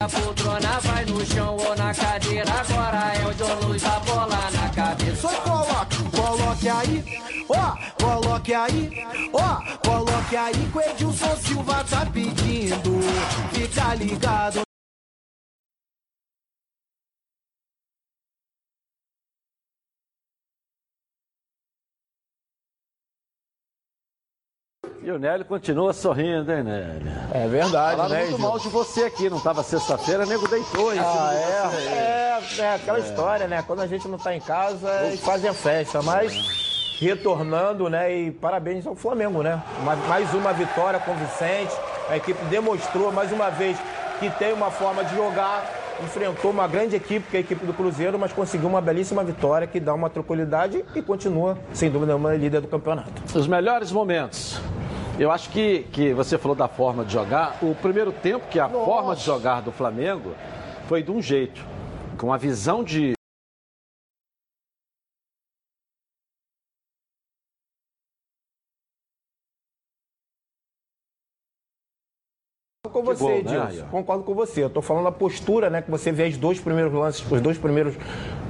A poltrona vai no chão ou na cadeira, agora é o John Luz, a bola na cabeça. Só coloque, coloque aí, ó, coloque aí, ó, coloque aí que o Edilson Silva tá pedindo. Fica ligado. E o Nélio continua sorrindo, hein, Nélio? É verdade, Falaram né, muito mal de você aqui, não estava sexta-feira, nego deitou em cima Ah, de você. é, é, é aquela história, né? Quando a gente não tá em casa, eles fazem a festa, mas retornando, né? E parabéns ao Flamengo, né? Mais uma vitória convincente. A equipe demonstrou mais uma vez que tem uma forma de jogar. Enfrentou uma grande equipe, que é a equipe do Cruzeiro, mas conseguiu uma belíssima vitória que dá uma tranquilidade e continua, sem dúvida nenhuma, líder do campeonato. Os melhores momentos. Eu acho que, que você falou da forma de jogar. O primeiro tempo, que a forma de jogar do Flamengo foi de um jeito, com a visão de. Com você, gol, né, Edilson. Concordo com você. Eu tô falando da postura, né? Que você vê os dois primeiros lances, os dois primeiros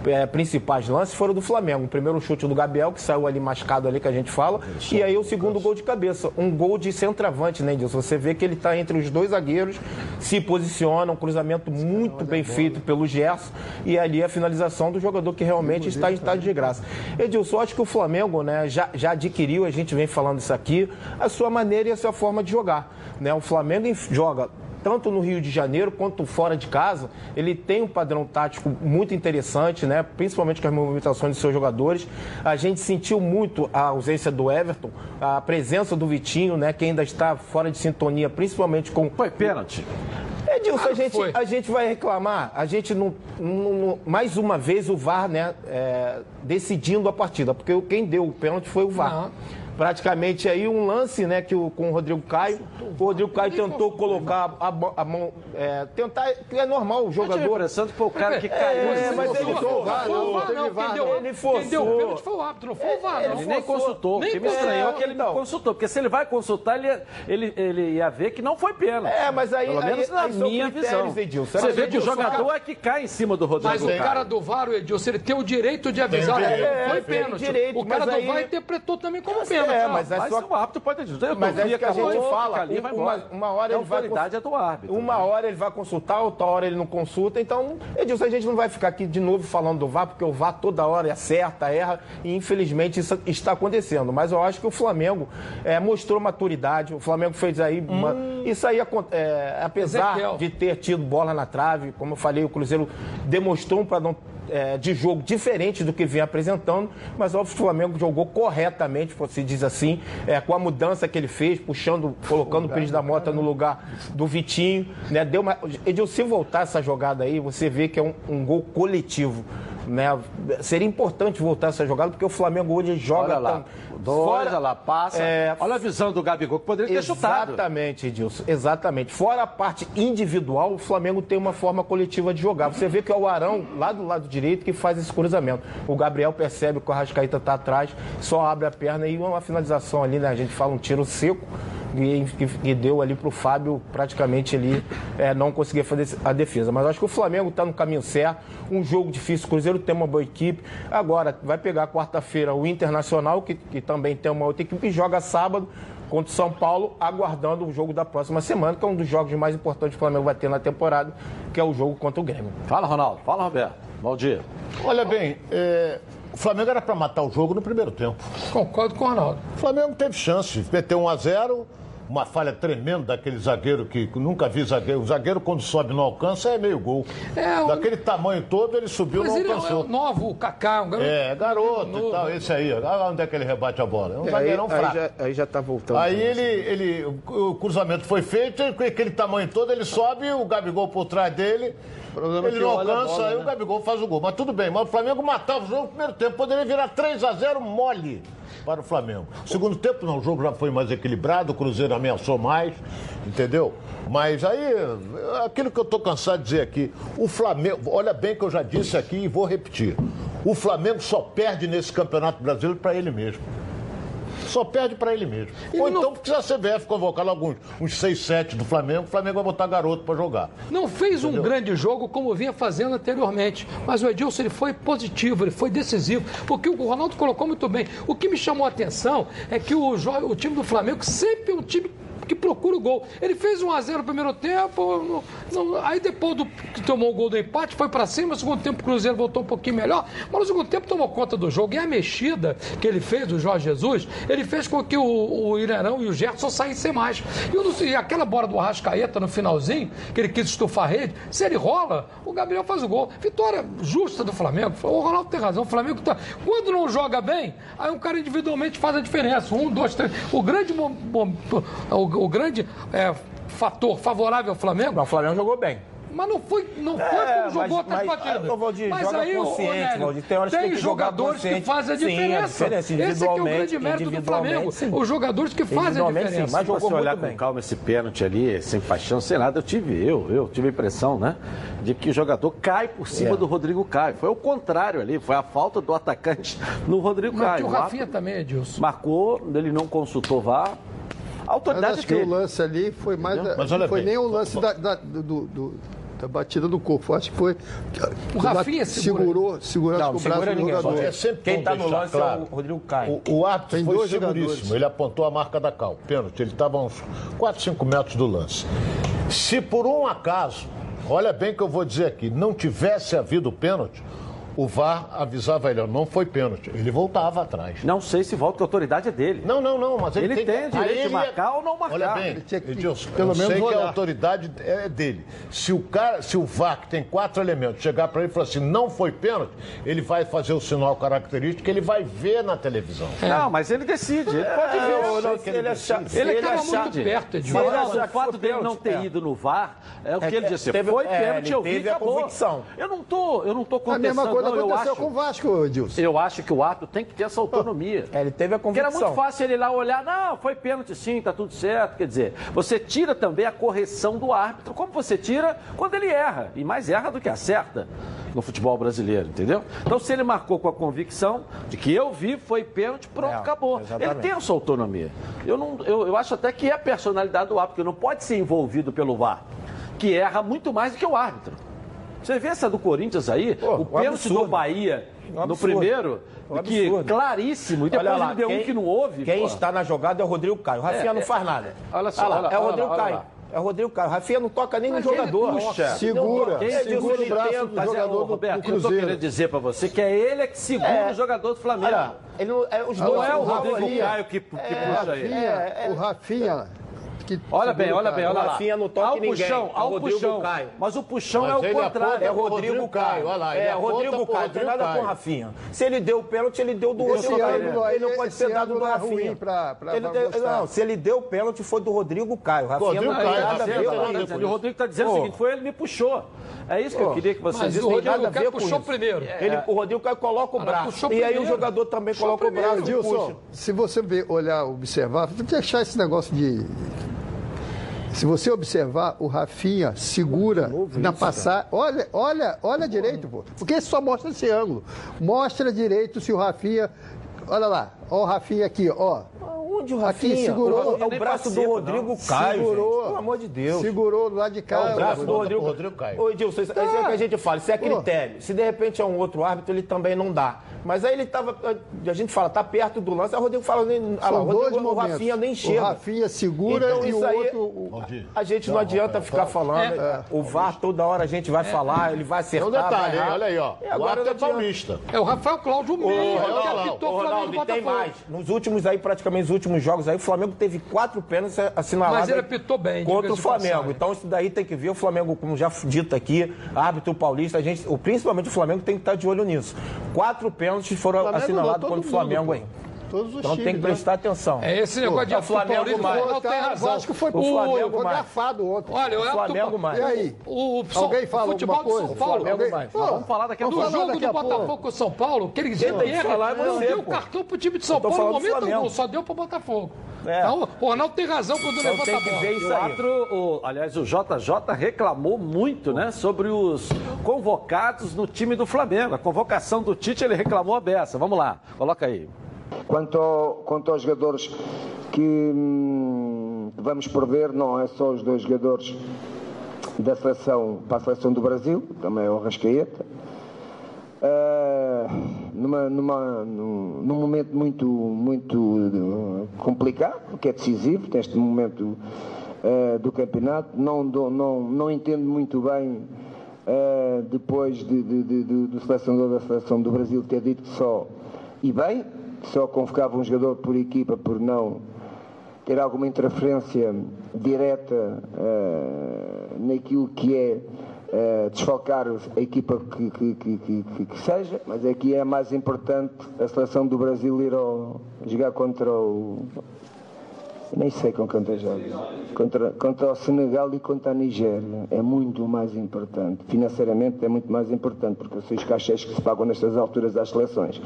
é, principais lances foram do Flamengo. O primeiro chute do Gabriel, que saiu ali mascado ali, que a gente fala. E aí o segundo gol de cabeça. Um gol de centroavante, né, Edilson? Você vê que ele tá entre os dois zagueiros, se posiciona, um cruzamento muito bem feito pelo Gerson. E ali a finalização do jogador que realmente está em estado de graça. Edilson, eu acho que o Flamengo, né, já, já adquiriu, a gente vem falando isso aqui, a sua maneira e a sua forma de jogar. Né? O Flamengo enf- joga tanto no Rio de Janeiro quanto fora de casa, ele tem um padrão tático muito interessante, né? principalmente com as movimentações dos seus jogadores. A gente sentiu muito a ausência do Everton, a presença do Vitinho, né? que ainda está fora de sintonia, principalmente com. Foi pênalti. Edilson, a gente, a gente vai reclamar, a gente não, não- não- mais uma vez o VAR, né, é, decidindo a partida, porque quem deu o pênalti foi o VAR. Praticamente aí um lance, né, que o, com o Rodrigo Caio, o Rodrigo Caio tentou colocar a, a mão, é, tentar, que é normal o jogador. impressão que foi o cara que caiu. É, mas ele Não, forçou, foi ele forçou. quem deu o pênalti foi o árbitro, não foi o VAR, não. Ele nem consultou. O Nem que me estranhou é que ele não consultou. Porque se ele vai consultar, ele ia, ele, ele ia ver que não foi pênalti. É, mas aí- Pelo aí- menos na minha visão. Você vê que o jogador cara- é que cai em cima do Rodrigo Mas o Caio. cara do VAR, o Edilson, ele tem o direito de avisar não foi é, tem pênalti. o cara do VAR interpretou também como pênalti. É, ó. mas é Mas só o árbitro pode dizer. Mas é isso que a gente fala. ali, vai uma, uma hora a ele vai. autoridade é do árbitro. Uma hora ele vai consultar, outra hora ele não consulta. Então, Edilson, a gente não vai ficar aqui de novo falando do VAR, porque o VAR toda hora acerta, erra, e infelizmente isso está acontecendo. Mas eu acho que o Flamengo é, mostrou maturidade. O Flamengo fez aí. uma- isso aí, é, apesar Ezequiel. de ter tido bola na trave, como eu falei, o Cruzeiro demonstrou um padrão é, de jogo diferente do que vem apresentando, mas óbvio o Flamengo jogou corretamente, se diz assim, é, com a mudança que ele fez, puxando, colocando o Pires da Mota no lugar do Vitinho, né? Deu uma... Edilson, se voltar essa jogada aí, você vê que é um, um gol coletivo. Né? Seria importante voltar essa jogada, porque o Flamengo hoje joga. Olha lá. tão- Dois, fora- olha lá, passa. É, Olha a visão do Gabigol, que poderia ter chutado. Exatamente, Edilson. Exatamente. Fora a parte individual, o Flamengo tem uma forma coletiva de jogar. Você vê que é o Arão, lá do lado direito, que faz esse cruzamento. O Gabriel percebe que o Arrascaíta está atrás, só abre a perna e uma finalização ali, né? A gente fala um tiro seco. E, que, que deu ali para o Fábio praticamente ele é, não conseguir fazer a defesa. Mas acho que o Flamengo está no caminho certo. Um jogo difícil, o Cruzeiro tem uma boa equipe. Agora, vai pegar quarta-feira o Internacional, que, que também tem uma outra equipe, e joga sábado contra o São Paulo, aguardando o jogo da próxima semana, que é um dos jogos mais importantes que o Flamengo vai ter na temporada, que é o jogo contra o Grêmio. Fala, Ronaldo. Fala, Roberto. Bom dia. Olha bem, é, o Flamengo era para matar o jogo no primeiro tempo. Concordo com o Ronaldo. O Flamengo teve chance, meteu 1 a 0 uma falha tremenda daquele zagueiro que nunca vi zagueiro. O zagueiro, quando sobe não alcança, é meio gol. É, o- Daquele tamanho todo, ele subiu e Mas não ele é alcançou. um novo, o Kaká, um garoto. É, garoto e novo. tal, esse aí. Olha lá onde é que ele rebate a bola. É um aí, zagueirão aí fraco. já, aí já tá voltando. Aí ele, ele, o cruzamento foi feito, e com aquele tamanho todo, ele sobe, o Gabigol por trás dele, problema é ele não alcança, bola, aí né? o Gabigol faz o gol. Mas tudo bem, mas o Flamengo matava o jogo no primeiro tempo, poderia virar 3 a 0 mole para o Flamengo. Segundo tempo, não, o jogo já foi mais equilibrado, o Cruzeiro ameaçou mais, entendeu? Mas aí, aquilo que eu estou cansado de dizer aqui, o Flamengo, olha bem que eu já disse aqui e vou repetir, o Flamengo só perde nesse Campeonato Brasileiro para ele mesmo. Só perde pra ele mesmo. Ou não- então, porque se a CBF convocar alguns, uns 6, 7 do Flamengo, o Flamengo vai botar garoto pra jogar. Não fez um grande jogo como vinha fazendo anteriormente. Mas o Edilson ele foi positivo, ele foi decisivo. Porque o Ronaldo colocou muito bem. O que me chamou a atenção é que o, o time do Flamengo sempre é um time que procura o gol. Ele fez 1 a 0 no primeiro tempo, não- não- aí depois do, que tomou o gol do empate, foi para cima, no segundo tempo o Cruzeiro voltou um pouquinho melhor, mas no segundo tempo tomou conta do jogo. E a mexida que ele fez, do Jorge Jesus, ele fez com que o, o Irarão e o Gerson saíssem mais. E, e aquela bola do Arrascaeta no finalzinho, que ele quis estufar a rede, se ele rola, o Gabriel faz o gol. Vitória justa do Flamengo. O Ronaldo tem razão, o Flamengo tá. Quando não joga bem, aí um cara individualmente faz a diferença. Um, dois, três. O grande, o, o grande é, fator favorável ao Flamengo Não, o Flamengo jogou bem. mas não foi, não foi É, como jogou mas- outras mas, partidas. Valdir, mas joga aí, consciente, Nélio, Valdir. Tem tem que jogadores que fazem a Sim, a diferença. diferença, Esse é é o individualmente, grande mérito do individualmente, Flamengo. sim. Os jogadores que fazem a Individualmente, sim, diferença. mas Se você olhar muito com bem. calma esse pênalti ali, sem paixão, sem nada, eu tive, eu, eu tive a impressão, né? De que o jogador cai por cima É. do Rodrigo Caio. Foi o contrário ali, foi a falta do atacante no Rodrigo Mas Caio. o Rafinha também, Edilson. Marcou, ele não consultou VAR. A Mas autoridade acho que o dele. lance ali foi mais. Mas não olha foi bem. nem o lance da, da- do, do- da batida do corpo. Acho que foi. O Rafinha segura. segurou, segurou Não, que o braço do jogador. É sempre Quem bom tá no lance é claro. o Rodrigo Caio. O, o árbitro Tem foi seguríssimo. jogadores. Ele apontou a marca da cal. Pênalti. Ele estava a uns 4, 5 metros do lance. Se por um acaso, olha bem que eu vou dizer aqui, não tivesse havido pênalti, o VAR avisava ele, ó, não foi pênalti. Ele voltava atrás. Não sei se volta, que a autoridade é dele. Não, não, não, mas ele, Ele tem, tem o direito de marcar ou não marcar. Olha bem, Ele tinha que, Edilson, pelo eu menos, sei que a olhar. autoridade é dele. Se o cara, se o VAR, que tem quatro elementos, chegar para ele e falar assim, não foi pênalti, ele vai fazer o sinal característico que ele vai ver na televisão. Não, mas ele decide, ele pode É, ver. eu sei não, que ele ele é decide. Ele estava muito perto, Mas Edilson. olha, Mas, o fato dele não ter é. ido no VAR é o que É, ele disse. teve- foi é, pênalti, eu vi, acabou. convicção. Eu não tô, eu não tô A contestando, mesma coisa não, eu aconteceu acho. com o Vasco, Edilson. Eu acho que o árbitro tem que ter essa autonomia. É, ele teve a Porque era convicção. muito fácil ele lá olhar, não, foi pênalti sim, tá tudo certo. Quer dizer, você tira também a correção do árbitro, como você tira quando ele erra, e mais erra do que acerta no futebol brasileiro, entendeu? Então, se ele marcou com a convicção de que eu vi, foi pênalti, pronto, É, acabou. exatamente. Ele tem a sua autonomia. Eu, não, eu, eu acho até que é a personalidade do árbitro, que não pode ser envolvido pelo VAR, que erra muito mais do que o árbitro. Você vê essa do Corinthians aí, Pô, o pênalti do Bahia Um no primeiro, Um que claríssimo, e depois Olha lá, ele deu um que não houve. Quem pô. está na jogada é o Rodrigo Caio. O Rafinha É, não é. faz nada. Olha só, lá, olha- é o olha Rodrigo olha Caio. lá. É o Rodrigo Caio. O Rafinha não toca nem no Mas ele jogador. puxa. Segura, Não, segura ele o braço tenta, do é, jogador do, Roberto, do eu tô Cruzeiro. querendo dizer pra você que é ele que segura É. o jogador do Flamengo. Olha, ele não, é, os não dois é o Rodrigo. Caio que, que O puxa ele. O Rafinha, que Olha bem, olha bem, olha lá. Rafinha não toca Ao ninguém, puxão, é o ao Rodrigo puxão. Caio. Mas o puxão Mas é o contrário. É o Rodrigo, Caio. Olha lá, é, Rodrigo Caio. Tem nada com o Rafinha. Se ele deu o pênalti, ele deu do outro. aí, ele não pode ter dado do é Rafinha. não, se ele deu o pênalti, foi do Rodrigo Caio. Rafinha Rodrigo não tem Caio, nada a ver tá Dizendo, o Rodrigo está dizendo o seguinte, foi ele que me puxou. É isso que eu queria que vocês Mas o. Rodrigo ver Caio puxou primeiro. Ele, o Rodrigo Caio coloca o braço. E aí o jogador também coloca o braço se você ver, olhar, observar, tem que deixar esse negócio de. Se você observar, o Rafinha segura na passagem. Olha, olha, olha direito, pô. Porque só mostra esse ângulo. Mostra direito se o Rafinha. Olha lá, ó o Rafinha aqui, ó. Onde o Aqui, Rafinha? segurou. É o braço do Rodrigo não. Caio, segurou. gente. Pelo amor de Deus. Segurou do lado de cá. É o braço do Rodrigo. Rodrigo Caio. Ô, Edilson, isso, isso é o que a gente fala, isso é critério. Se de repente é um outro árbitro, ele também não dá. Mas aí ele tava. A gente fala, tá perto do lance, aí o Rodrigo fala, nem, ah lá, o, dois Rodrigo, o momentos. Rafinha nem O chega. Rafinha segura Então, e isso o aí- outro. o- Valdir. A gente não adianta ficar falando. É. O VAR toda hora a gente vai falar, ele vai acertar. um detalhe, olha aí, ó. O agora árbitro é não paulista. É o Rafael Cláudio Meia, que apitou o Flamengo Botafogo. Mais. Nos últimos aí, praticamente nos últimos jogos aí, o Flamengo teve quatro pênaltis assinalados. Mas ele apitou bem, Contra o Flamengo. passagem. Então isso daí tem que ver. O Flamengo, como já dito aqui, árbitro paulista, a gente, o- principalmente o Flamengo tem que estar de olho nisso. Quatro pênaltis foram assinalados contra o Flamengo mundo, aí. Todos os Então times. tem que né? prestar atenção. É esse negócio de o Flamengo mais. o Ronaldo tem razão. O Vasco foi, O Flamengo foi mais. garfado ontem. Olha, o árbitro- Flamengo mais. E aí? O, Alguém fala o futebol alguma de São? Paulo. Flamengo Alguém- mais. Pô, Vamos falar daqui a No pouco. falar jogo do. Botafogo com o São Paulo, que ele erra, é não você, deu cartão pro time de São Paulo no momento algum, só deu pro Botafogo. É. Então, o Ronaldo tem razão quando Então levanta tem a bola. ver isso árbitro, o- aliás, o JJ reclamou muito, né, sobre os convocados no time do Flamengo. A convocação do Tite, ele reclamou a beça. Vamos lá, coloca aí. Quanto, ao- quanto aos jogadores que hum, vamos perder, não é só os dois jogadores da seleção para a seleção do Brasil, também é o Rascaeta. Ah, numa, numa, num, num momento muito, muito eh, complicado, que é decisivo, neste momento eh, do campeonato. Não, não, não entendo muito bem, eh, depois de, de- de- do selecionador da seleção do Brasil ter dito que só, e bem, só convocava um jogador por equipa por não ter alguma interferência direta eh, naquilo que é desfalcar a equipa que- que- que- que seja, mas aqui é mais importante a seleção do Brasil ir ao, jogar contra o. Nem sei com quem tem jogo. Contra, contra o Senegal e contra a Nigéria. É muito mais importante. Financeiramente é muito mais importante, porque sei os cachês que se pagam nestas alturas às seleções.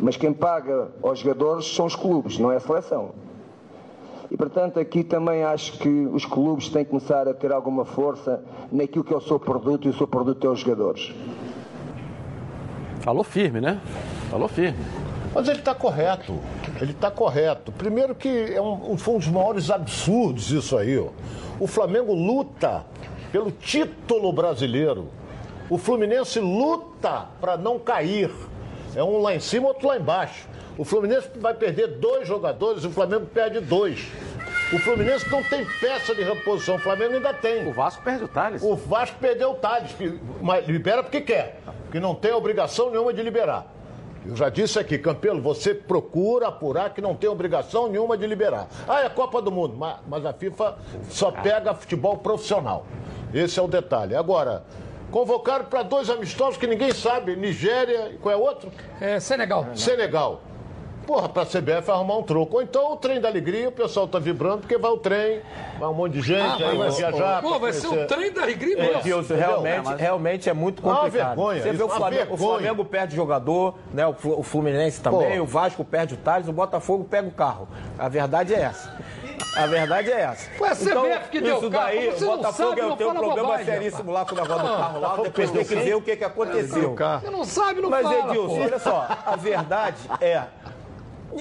Mas quem paga aos jogadores são os clubes, não é a seleção. E portanto aqui também acho que os clubes têm que começar a ter alguma força naquilo que é o seu produto e o seu produto é os jogadores. Falou firme, né? Falou firme. Mas ele está correto. Ele está correto. Primeiro que é um, foi um dos maiores absurdos isso aí. Ó. O Flamengo luta pelo título brasileiro. O Fluminense luta para não cair. É um lá em cima, outro lá embaixo. O Fluminense vai perder dois jogadores, o Flamengo perde dois. O Fluminense não tem peça de reposição, o Flamengo ainda tem. O Vasco perde o Thales. O Vasco perdeu o Thales, mas libera porque quer, porque não tem obrigação nenhuma de liberar. Eu já disse aqui, Campelo, você procura apurar que não tem obrigação nenhuma de liberar. Ah, é Copa do Mundo, mas, a FIFA só pega futebol profissional. Esse é o detalhe. Agora, convocaram para dois amistosos que ninguém sabe, Nigéria e qual é o outro? É, Senegal. Senegal. Porra, pra CBF arrumar um troco. Ou então o trem da alegria, o pessoal tá vibrando, porque vai o trem, vai um monte de gente, aí vai viajar. Pô, vai ser o trem da alegria É, mesmo. Edilson, Entendeu? realmente, É, mas- realmente é muito Uma complicado. vergonha, Você vê isso, o uma Flamengo, o vergonha. Flamengo perde jogador, né? o, Flu- o Fluminense também, Pô. o Vasco perde o Thales, o Botafogo pega o carro. A verdade é essa. A verdade é essa. Foi a CBF que deu isso o carro. daí, Você o não Botafogo sabe, é o teu problema bobagem, seríssimo lá com o negócio do Ah, carro lá, depois tem que ver o que, que aconteceu. Você não sabe, não Mas, fala, Edilson, pô. olha só, a verdade é.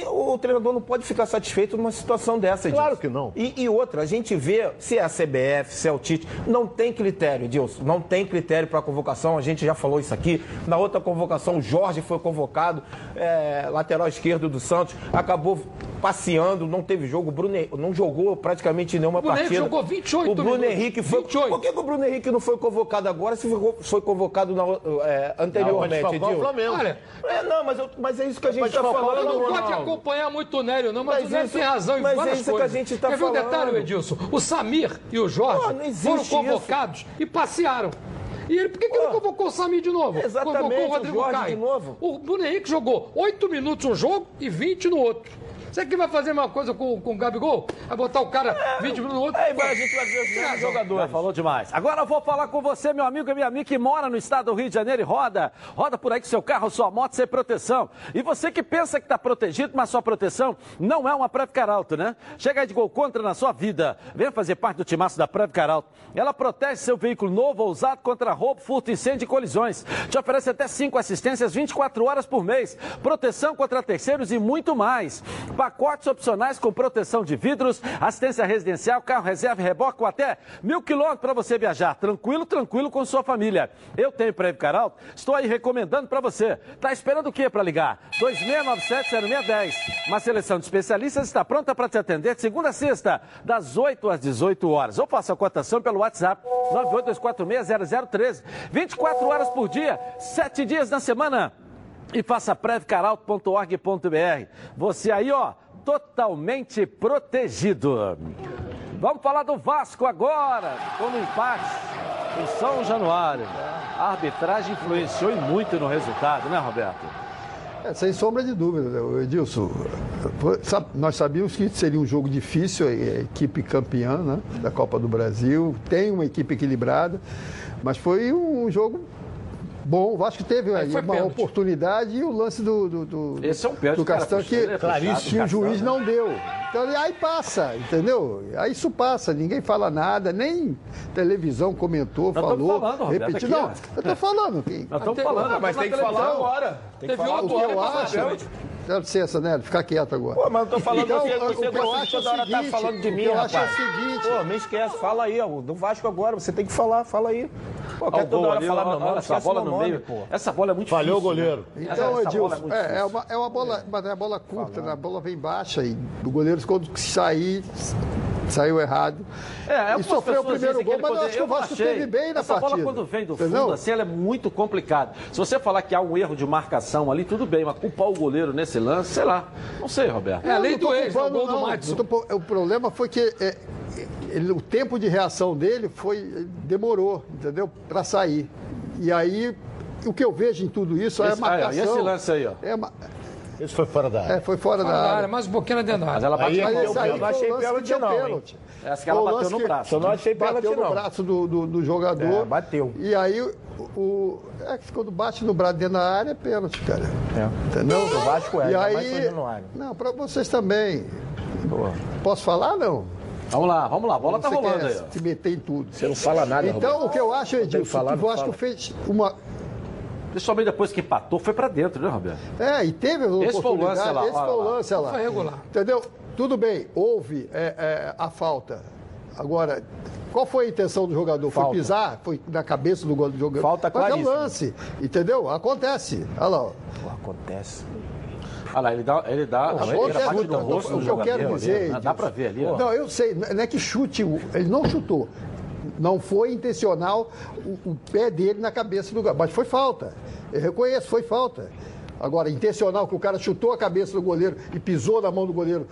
O treinador não pode ficar satisfeito numa situação dessa, Edilson. Claro que não. E, e outra, a gente vê se é a CBF, se é o Tite, não tem critério, Edilson, não tem critério para convocação, a gente já falou isso aqui. Na outra convocação, o Jorge foi convocado, é, lateral esquerdo do Santos, acabou passeando, não teve jogo, o Bruno não jogou praticamente nenhuma O Bruno partida. jogou 28 O Bruno minutos. Henrique foi. 28. Por que, que o Bruno Henrique não foi convocado agora se foi, convocado na, é, anteriormente, Não, mas o Edilson? Flamengo. Olha, É, não, mas, eu- mas é isso que a gente está falando. não de Ronaldo. Acompanhar muito o Nélio, não, mas, Mas o Nélio isso- tem razão em é várias isso que a coisas. gente tá Quer ver um detalhe, Edilson? O Samir e o Jorge Pô, foram isso. convocados e passearam. E ele, por que, que ele convocou o Samir de novo? Exatamente, convocou o o Rodrigo Jorge Caio. de novo. O Bruno Henrique jogou 8 minutos um jogo e 20 no outro. Você que vai fazer a mesma coisa com, com o Gabigol? Vai botar o cara 20 minutos no outro? Aí vai, a gente vai ver os mesmos Já jogadores. falou demais. Agora eu vou falar com você, meu amigo e minha amiga que mora no estado do Rio de Janeiro e roda. Roda por aí com seu carro, sua moto sem proteção. E você que pensa que está protegido, mas sua proteção não é uma Previcar Alto, né? Chega aí de gol contra na sua vida. Venha fazer parte do timaço da Previcar Alto. Ela protege seu veículo novo ou usado contra roubo, furto, incêndio e colisões. Te oferece até 5 assistências 24 horas por mês. Proteção contra terceiros e muito mais. Pacotes opcionais com proteção de vidros, assistência residencial, carro reserva reboque até mil quilômetros para você viajar. Tranquilo, tranquilo com sua família. Eu tenho Previcar Alto, estou aí recomendando para você. Tá esperando o quê para ligar? 2697-0610. Uma seleção de especialistas está pronta para te atender de segunda a sexta, das 8 às 18 horas. Ou faça a cotação pelo WhatsApp 982460013. 24 horas por dia, 7 dias na semana e faça prevcaralto.org.br. Você aí, ó, totalmente protegido. Vamos falar do Vasco agora, com um empate em São Januário. A arbitragem influenciou muito no resultado, né, Roberto? É, sem sombra de dúvida, né, Edilson. Nós sabíamos que seria um jogo difícil, a equipe campeã né, da Copa do Brasil, tem uma equipe equilibrada, mas foi um jogo bom. O Vasco teve aí foi uma pênalti. oportunidade e o lance do, do, do, Esse é um pênalti, do cara, Castan é que, puxado, que o juiz né? não deu. Então aí passa, entendeu? Aí isso passa, ninguém fala nada, nem televisão comentou, Nós falou, falando, Roberto, repetiu. aqui, não, ó. eu tô falando. Nós estamos falando. Ah, mas tem que falar agora. Tem que Teve falar outro o que agora. eu acho. Dá licença, Nélio, fica quieto agora. Pô, mas eu tô falando Então, você, o você que eu gosta acho de é o toda hora tá seguinte, falando de o mim, que eu acho é o seguinte- Pô, me esquece, fala aí, ó, do Vasco agora, você tem que falar, fala aí. Pô, quer o toda gol hora ali, falar ó, meu nome, olha só, a esquece bola no nome, meio. pô. Essa bola é muito Falhou o difícil, né? goleiro. Então, Essa bola Edilson, é é, é difícil. uma, é uma bola, mas é uma bola curta, né? a bola vem baixa e o goleiro quando sair, saiu errado. É, e algumas sofreu o primeiro gol, mas eu acho que o Vasco achei. teve bem na Essa partida. bola quando vem do Entendeu? fundo, assim, ela é muito complicada. Se você falar que há um erro de marcação ali, tudo bem, mas culpar o goleiro nesse lance, sei lá. Não sei, Roberto. É a lei não tô do ex, é o gol do não. Madison. Não tô- o problema foi que é, ele- o tempo de reação dele foi demorou, entendeu? Para sair. E aí o que eu vejo em tudo isso é a Esse- ah, é, e marcação. esse lance aí, ó? É, Esse foi fora da área. é, foi fora Fora da da área. área, mais um pouquinho na dentro da Mas área. ela bateu é Mas que esse eu- aí eu foi não achei pênalti, não, hein? pênalti. Essa que ela bateu no braço. Eu não achei pênalti, bateu no não. braço do, do, do jogador. É, bateu. E aí, o, é que quando bate no braço dentro da área, é pênalti, cara. É. Entendeu? O Vasco é, e aí, no. Não, pra vocês também. Posso falar, não? Vamos lá, vamos lá, a bola tá Você rolando quer aí. se meter em tudo. Você não fala nada, Então, Roberto. o que eu acho, Edilson, falar, que o não Vasco fala. fez uma... Principalmente depois que empatou, foi pra dentro, né, Roberto? É, e teve a Esse foi o lance, oportunidade. olha lá, esse foi o lance, olha lá. Foi regular. Entendeu? Tudo bem, houve é, é, a falta. Agora, qual foi a intenção do jogador? Foi Falta. pisar? Foi na cabeça do gol do jogador? Falta Mas é um lance, entendeu? Acontece. Olha lá, ó. Pô, acontece. Olha lá, ele dá, ele dá, Não, ele acontece bate muito, no rosto o do que eu quero jogador dizer, ali, né? Dá pra ver ali, ó. Não, eu sei, não é que chute, ele não chutou. Não foi intencional o, o pé dele na cabeça do goleiro. Mas foi falta. Eu reconheço, foi falta. Agora, intencional que o cara chutou a cabeça do goleiro e pisou na mão do goleiro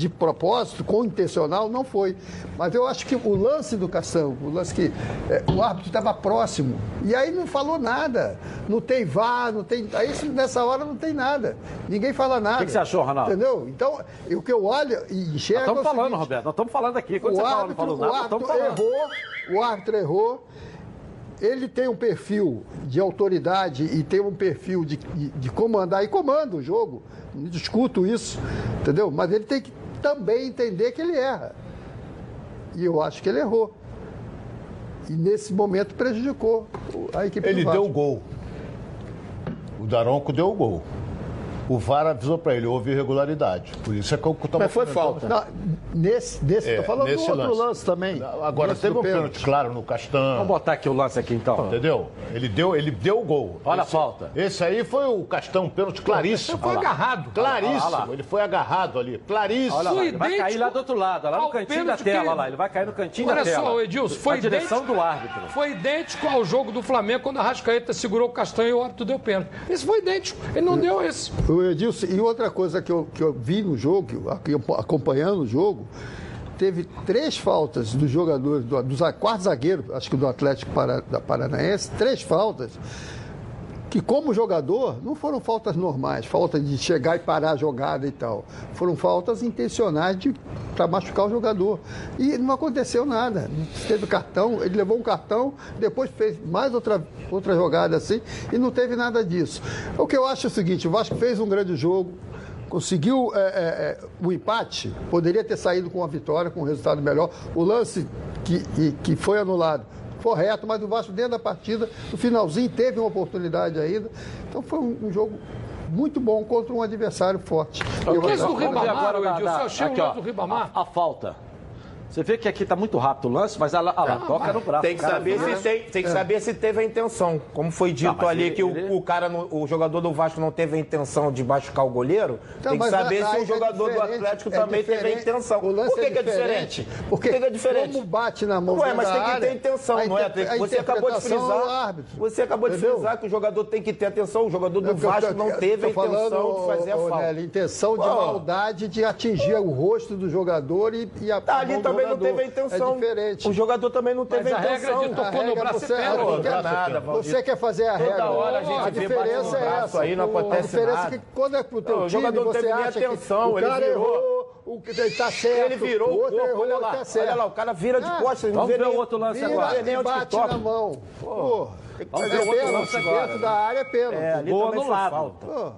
de propósito, com intencional, não foi. Mas eu acho que o lance do Cação, o lance que é, o árbitro estava próximo. E aí não falou nada. Não tem vá, não tem. Aí nessa hora não tem nada. Ninguém fala nada. O que que você achou, Ronaldo? Entendeu? Então, o que eu olho e enxergo. Nós estamos é o falando, seguinte, Roberto, nós estamos falando aqui. Quando o você fala, não árbitro, falou o nada, nós árbitro errou, o árbitro errou. Ele tem um perfil de autoridade e tem um perfil de, de, de comandar, e comanda o jogo. Não discuto isso, entendeu? Mas ele tem que também entender que ele erra. E eu acho que ele errou. E nesse momento prejudicou a equipe Ele do deu o Vasco. gol. O Daronco deu o gol. O VAR avisou para ele, houve irregularidade. Por isso é que eu estava Mas foi falta. Não, nesse, nesse, É, tô falando nesse do outro lance. lance, também. Agora, Nesse teve um pênalti claro no Castan. Vamos botar aqui o lance aqui então. Entendeu? Ele deu, ele deu o gol. Olha a Esse- falta. Esse aí foi o Castão, um pênalti claríssimo. Foi agarrado. Claríssimo. Olha lá. Ele foi agarrado ali. Claríssimo. Olha lá, ele vai cair lá do outro lado, lá no cantinho da tela, ele- olha lá, ele vai cair no cantinho Olha da tela. só, Edilson, foi Na direção do árbitro. Foi idêntico ao jogo do Flamengo quando a Rascaeta segurou o Castanho e o árbitro deu pênalti. Esse foi idêntico. Ele não deu esse. O Edilson, e outra coisa que eu, que eu vi no jogo, acompanhando o jogo, teve três faltas dos jogadores, do, dos quatro zagueiros, acho que do Atlético Paranaense, três faltas, que como jogador não foram faltas normais, falta de chegar e parar a jogada e tal. Foram faltas intencionais para machucar o jogador. E não aconteceu nada. Teve cartão, ele levou um cartão, depois fez mais outra, outra jogada assim, e não teve nada disso. O que eu acho é o seguinte, o Vasco fez um grande jogo, conseguiu é, é, é, o empate, poderia ter saído com a vitória, com um resultado melhor. O lance que, que foi anulado correto, mas o Vasco dentro da partida, no finalzinho, teve uma oportunidade ainda. Então foi um, um jogo muito bom contra um adversário forte. Eu que é do Ribamar, Edilson? Eu achei o aqui, do Ribamar. A, a falta. Você vê que aqui tá muito rápido o lance, mas ela, ela toca no braço. Tem que saber se tem, tem que saber se teve a intenção. Como foi dito Não, mas ali ele- que o, ele- o cara, no- o jogador do Vasco não teve a intenção de machucar o goleiro, Então, tem que saber se é o jogador do diferente, Atlético é também teve a diferente. intenção. O lance Por que, é que é diferente? diferente, Por que, é diferente? Como bate na mão Ué, mas tem que ter intenção, não é? Você acabou de frisar. é o árbitro. Você acabou de frisar que o jogador tem que ter atenção. O jogador do É Vasco não teve a intenção de fazer a falta. Intenção de maldade de atingir o rosto do jogador e, a Tá, ali do também não teve a intenção. É diferente. O jogador também não teve Mas a a regra intenção. de tocou no regra braço você, e pênalti. a- Pô, você- dá nada, você quer fazer a regra. hora a gente a vê diferença é essa. aí, não O- acontece A diferença nada. é que quando é pro teu Não, o time, você acha que atenção, o ele cara virou. errou, o que ele tá certo. Ele virou o o outro corpo, errou, olha lá. tá certo. Olha lá, o cara vira de Ah, costas, ele não Vamos vê ver nem o outro lance Vira agora. nem que bate na mão. Pô, Vamos é ver o outro pênalti, lance agora. Dentro da área é pênalti. É, foi anulado. falta.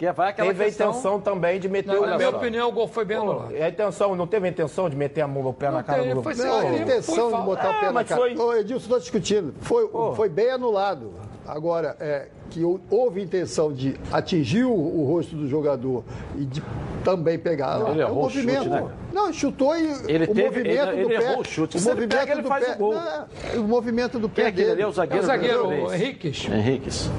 Pô, Que vai aquela Teve a questão... intenção também de meter Na, o na minha opinião, o gol foi bem anulado. A intenção, não teve a intenção de meter a mão o pé na Não cara teve, do foi Não, a intenção foi de botar o É, pé na cara. foi- Ô, Edilson, estou discutindo. Foi, foi bem anulado. Agora, é, que hou- houve intenção de atingir o, o rosto do jogador e de também pegar. Não, ele é o chute, movimento. né? Não, chutou e Ele o teve- movimento ele- do ele pé. errou o chute. O movimento pega, ele do faz pé. o gol. Não, o movimento do Quem pé é aquele ali? É dele. o zagueiro. É o zagueiro, o. Henriques. Henriques.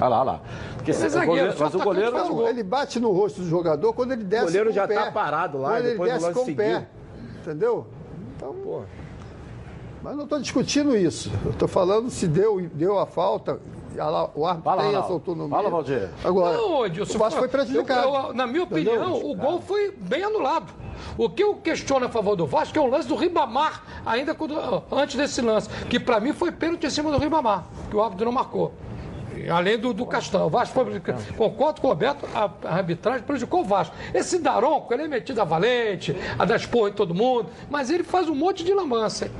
Olha lá, olha lá. Porque se- é zagueiro, goleiro- só mas o goleiro. Não, gol. ele bate no rosto do jogador quando ele desce O goleiro com já o pé. tá parado lá, Quando ele depois do desce com o pé. Entendeu? Então, pô. Mas não estou discutindo isso. Eu estou falando se deu, deu a falta. O árbitro Fala, tem essa autonomia. Fala, Valdir. Agora, Não, Edilson, o Vasco foi prejudicado. eu- eu- na minha Entendeu? opinião, o gol foi bem anulado. O que eu questiono a favor do Vasco é o lance do Ribamar, ainda quando- antes desse lance, que para mim foi pênalti em cima do Ribamar, que o árbitro não marcou. Além do, do Castão. O Vasco foi. Concordo com o Roberto, a, a arbitragem prejudicou o Vasco. Esse Daronco, ele é metido a valente, a dar esporro em todo mundo, mas ele faz um monte de lambança. hein?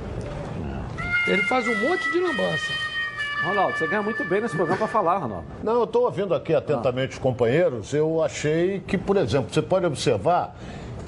Ele faz um monte de lambança. Ronaldo, você ganha muito bem nesse programa para falar, Ronaldo. Não, eu estou ouvindo aqui atentamente os companheiros. Eu achei que, por exemplo, você pode observar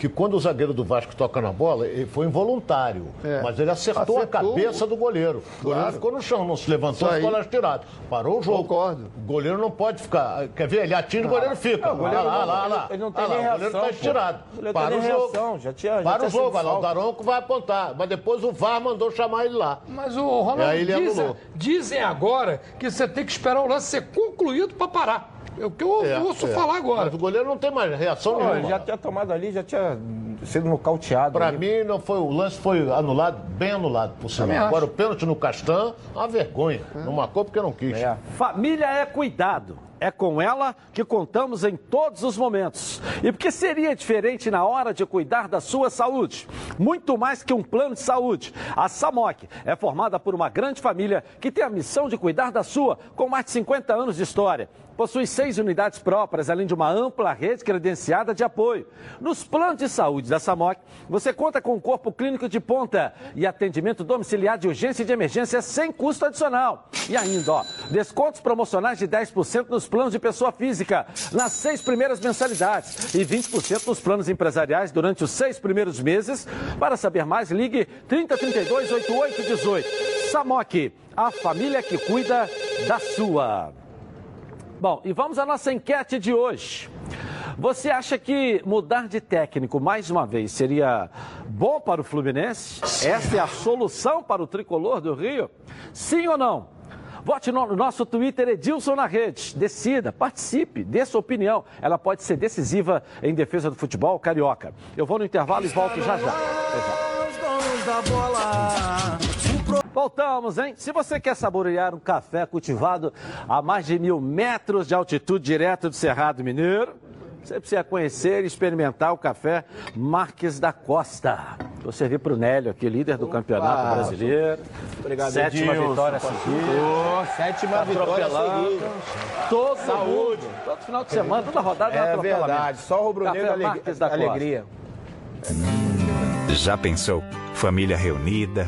que quando o zagueiro do Vasco toca na bola, ele foi involuntário. É. Mas ele acertou, a Acertou. cabeça do goleiro. O goleiro Claro. ficou no chão, não se levantou, ficou lá estirado. Parou o jogo. Concordo. O goleiro não pode ficar. Quer ver? Ele atira e o goleiro fica. Não, o goleiro Olha lá, não- olha lá, ele- lá. ele não tem Olha lá, nem O goleiro reação, está estirado. Para o jogo. reação, já tinha- já Para tinha o jogo. lá, o. Daronco vai apontar. Mas depois o VAR mandou chamar ele lá. Mas o Ronaldo E aí ele dizem agora que você tem que esperar o lance ser concluído para parar. É o que eu É, ouço é. falar agora. Mas o goleiro não tem mais reação Pô, nenhuma. ele já tinha tomado ali, já tinha sido nocauteado. Pra ali. mim, não foi, o lance foi anulado, bem anulado, por sinal. acho. Agora, o pênalti no Castan, uma vergonha. Não marcou porque não quis. É. Família é cuidado. É com ela que contamos em todos os momentos. E porque seria diferente na hora de cuidar da sua saúde? Muito mais que um plano de saúde. A Samok é formada por uma grande família que tem a missão de cuidar da sua, com mais de 50 anos de história. Possui seis unidades próprias, além de uma ampla rede credenciada de apoio. Nos planos de saúde da Samok, você conta com um corpo clínico de ponta e atendimento domiciliar de urgência e de emergência sem custo adicional. E ainda, ó, descontos promocionais de 10% nos planos de pessoa física, nas seis primeiras mensalidades e 20% nos planos empresariais durante os seis primeiros meses. Para saber mais, ligue 3032 8818. Samok, a família que cuida da sua. Bom, e vamos à nossa enquete de hoje. Você acha que mudar de técnico mais uma vez seria bom para o Fluminense? Essa é a solução para o tricolor do Rio? Sim ou não? Vote no nosso Twitter Edilson na rede. Decida, participe, dê sua opinião. Ela pode ser decisiva em defesa do futebol carioca. Eu vou no intervalo e volto já já. Os bola. Voltamos, hein? Se você quer saborear um café cultivado a mais de mil metros de altitude direto do Cerrado Mineiro, você precisa conhecer e experimentar o café Marques da Costa. Vou servir para o Nélio aqui, líder do Campeonato Brasileiro. Obrigado, Sétima Edilson. vitória seguida. Sétima vitória Atropelando. seguida. Todo Saúde. mundo, todo final de semana, toda rodada É atropelamento. verdade, só o rubro-negro alegria. Marques da Costa. alegria. Já pensou? Família reunida,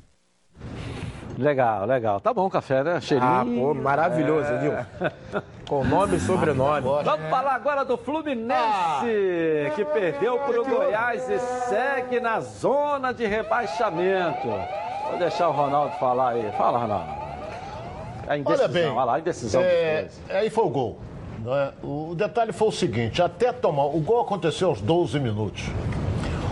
Legal, legal. Tá bom o café, né? Cheirinho. Ah, pô, maravilhoso, Edilson. Com nome e sobrenome. Vamos falar agora do Fluminense, que perdeu para o Goiás e segue na zona de rebaixamento. Vou deixar o Ronaldo falar aí. Fala, Ronaldo. A indecisão, Olha bem, olha lá, a indecisão é, aí foi o gol. não é? O detalhe foi o seguinte, até tomar, o gol aconteceu aos 12 minutos.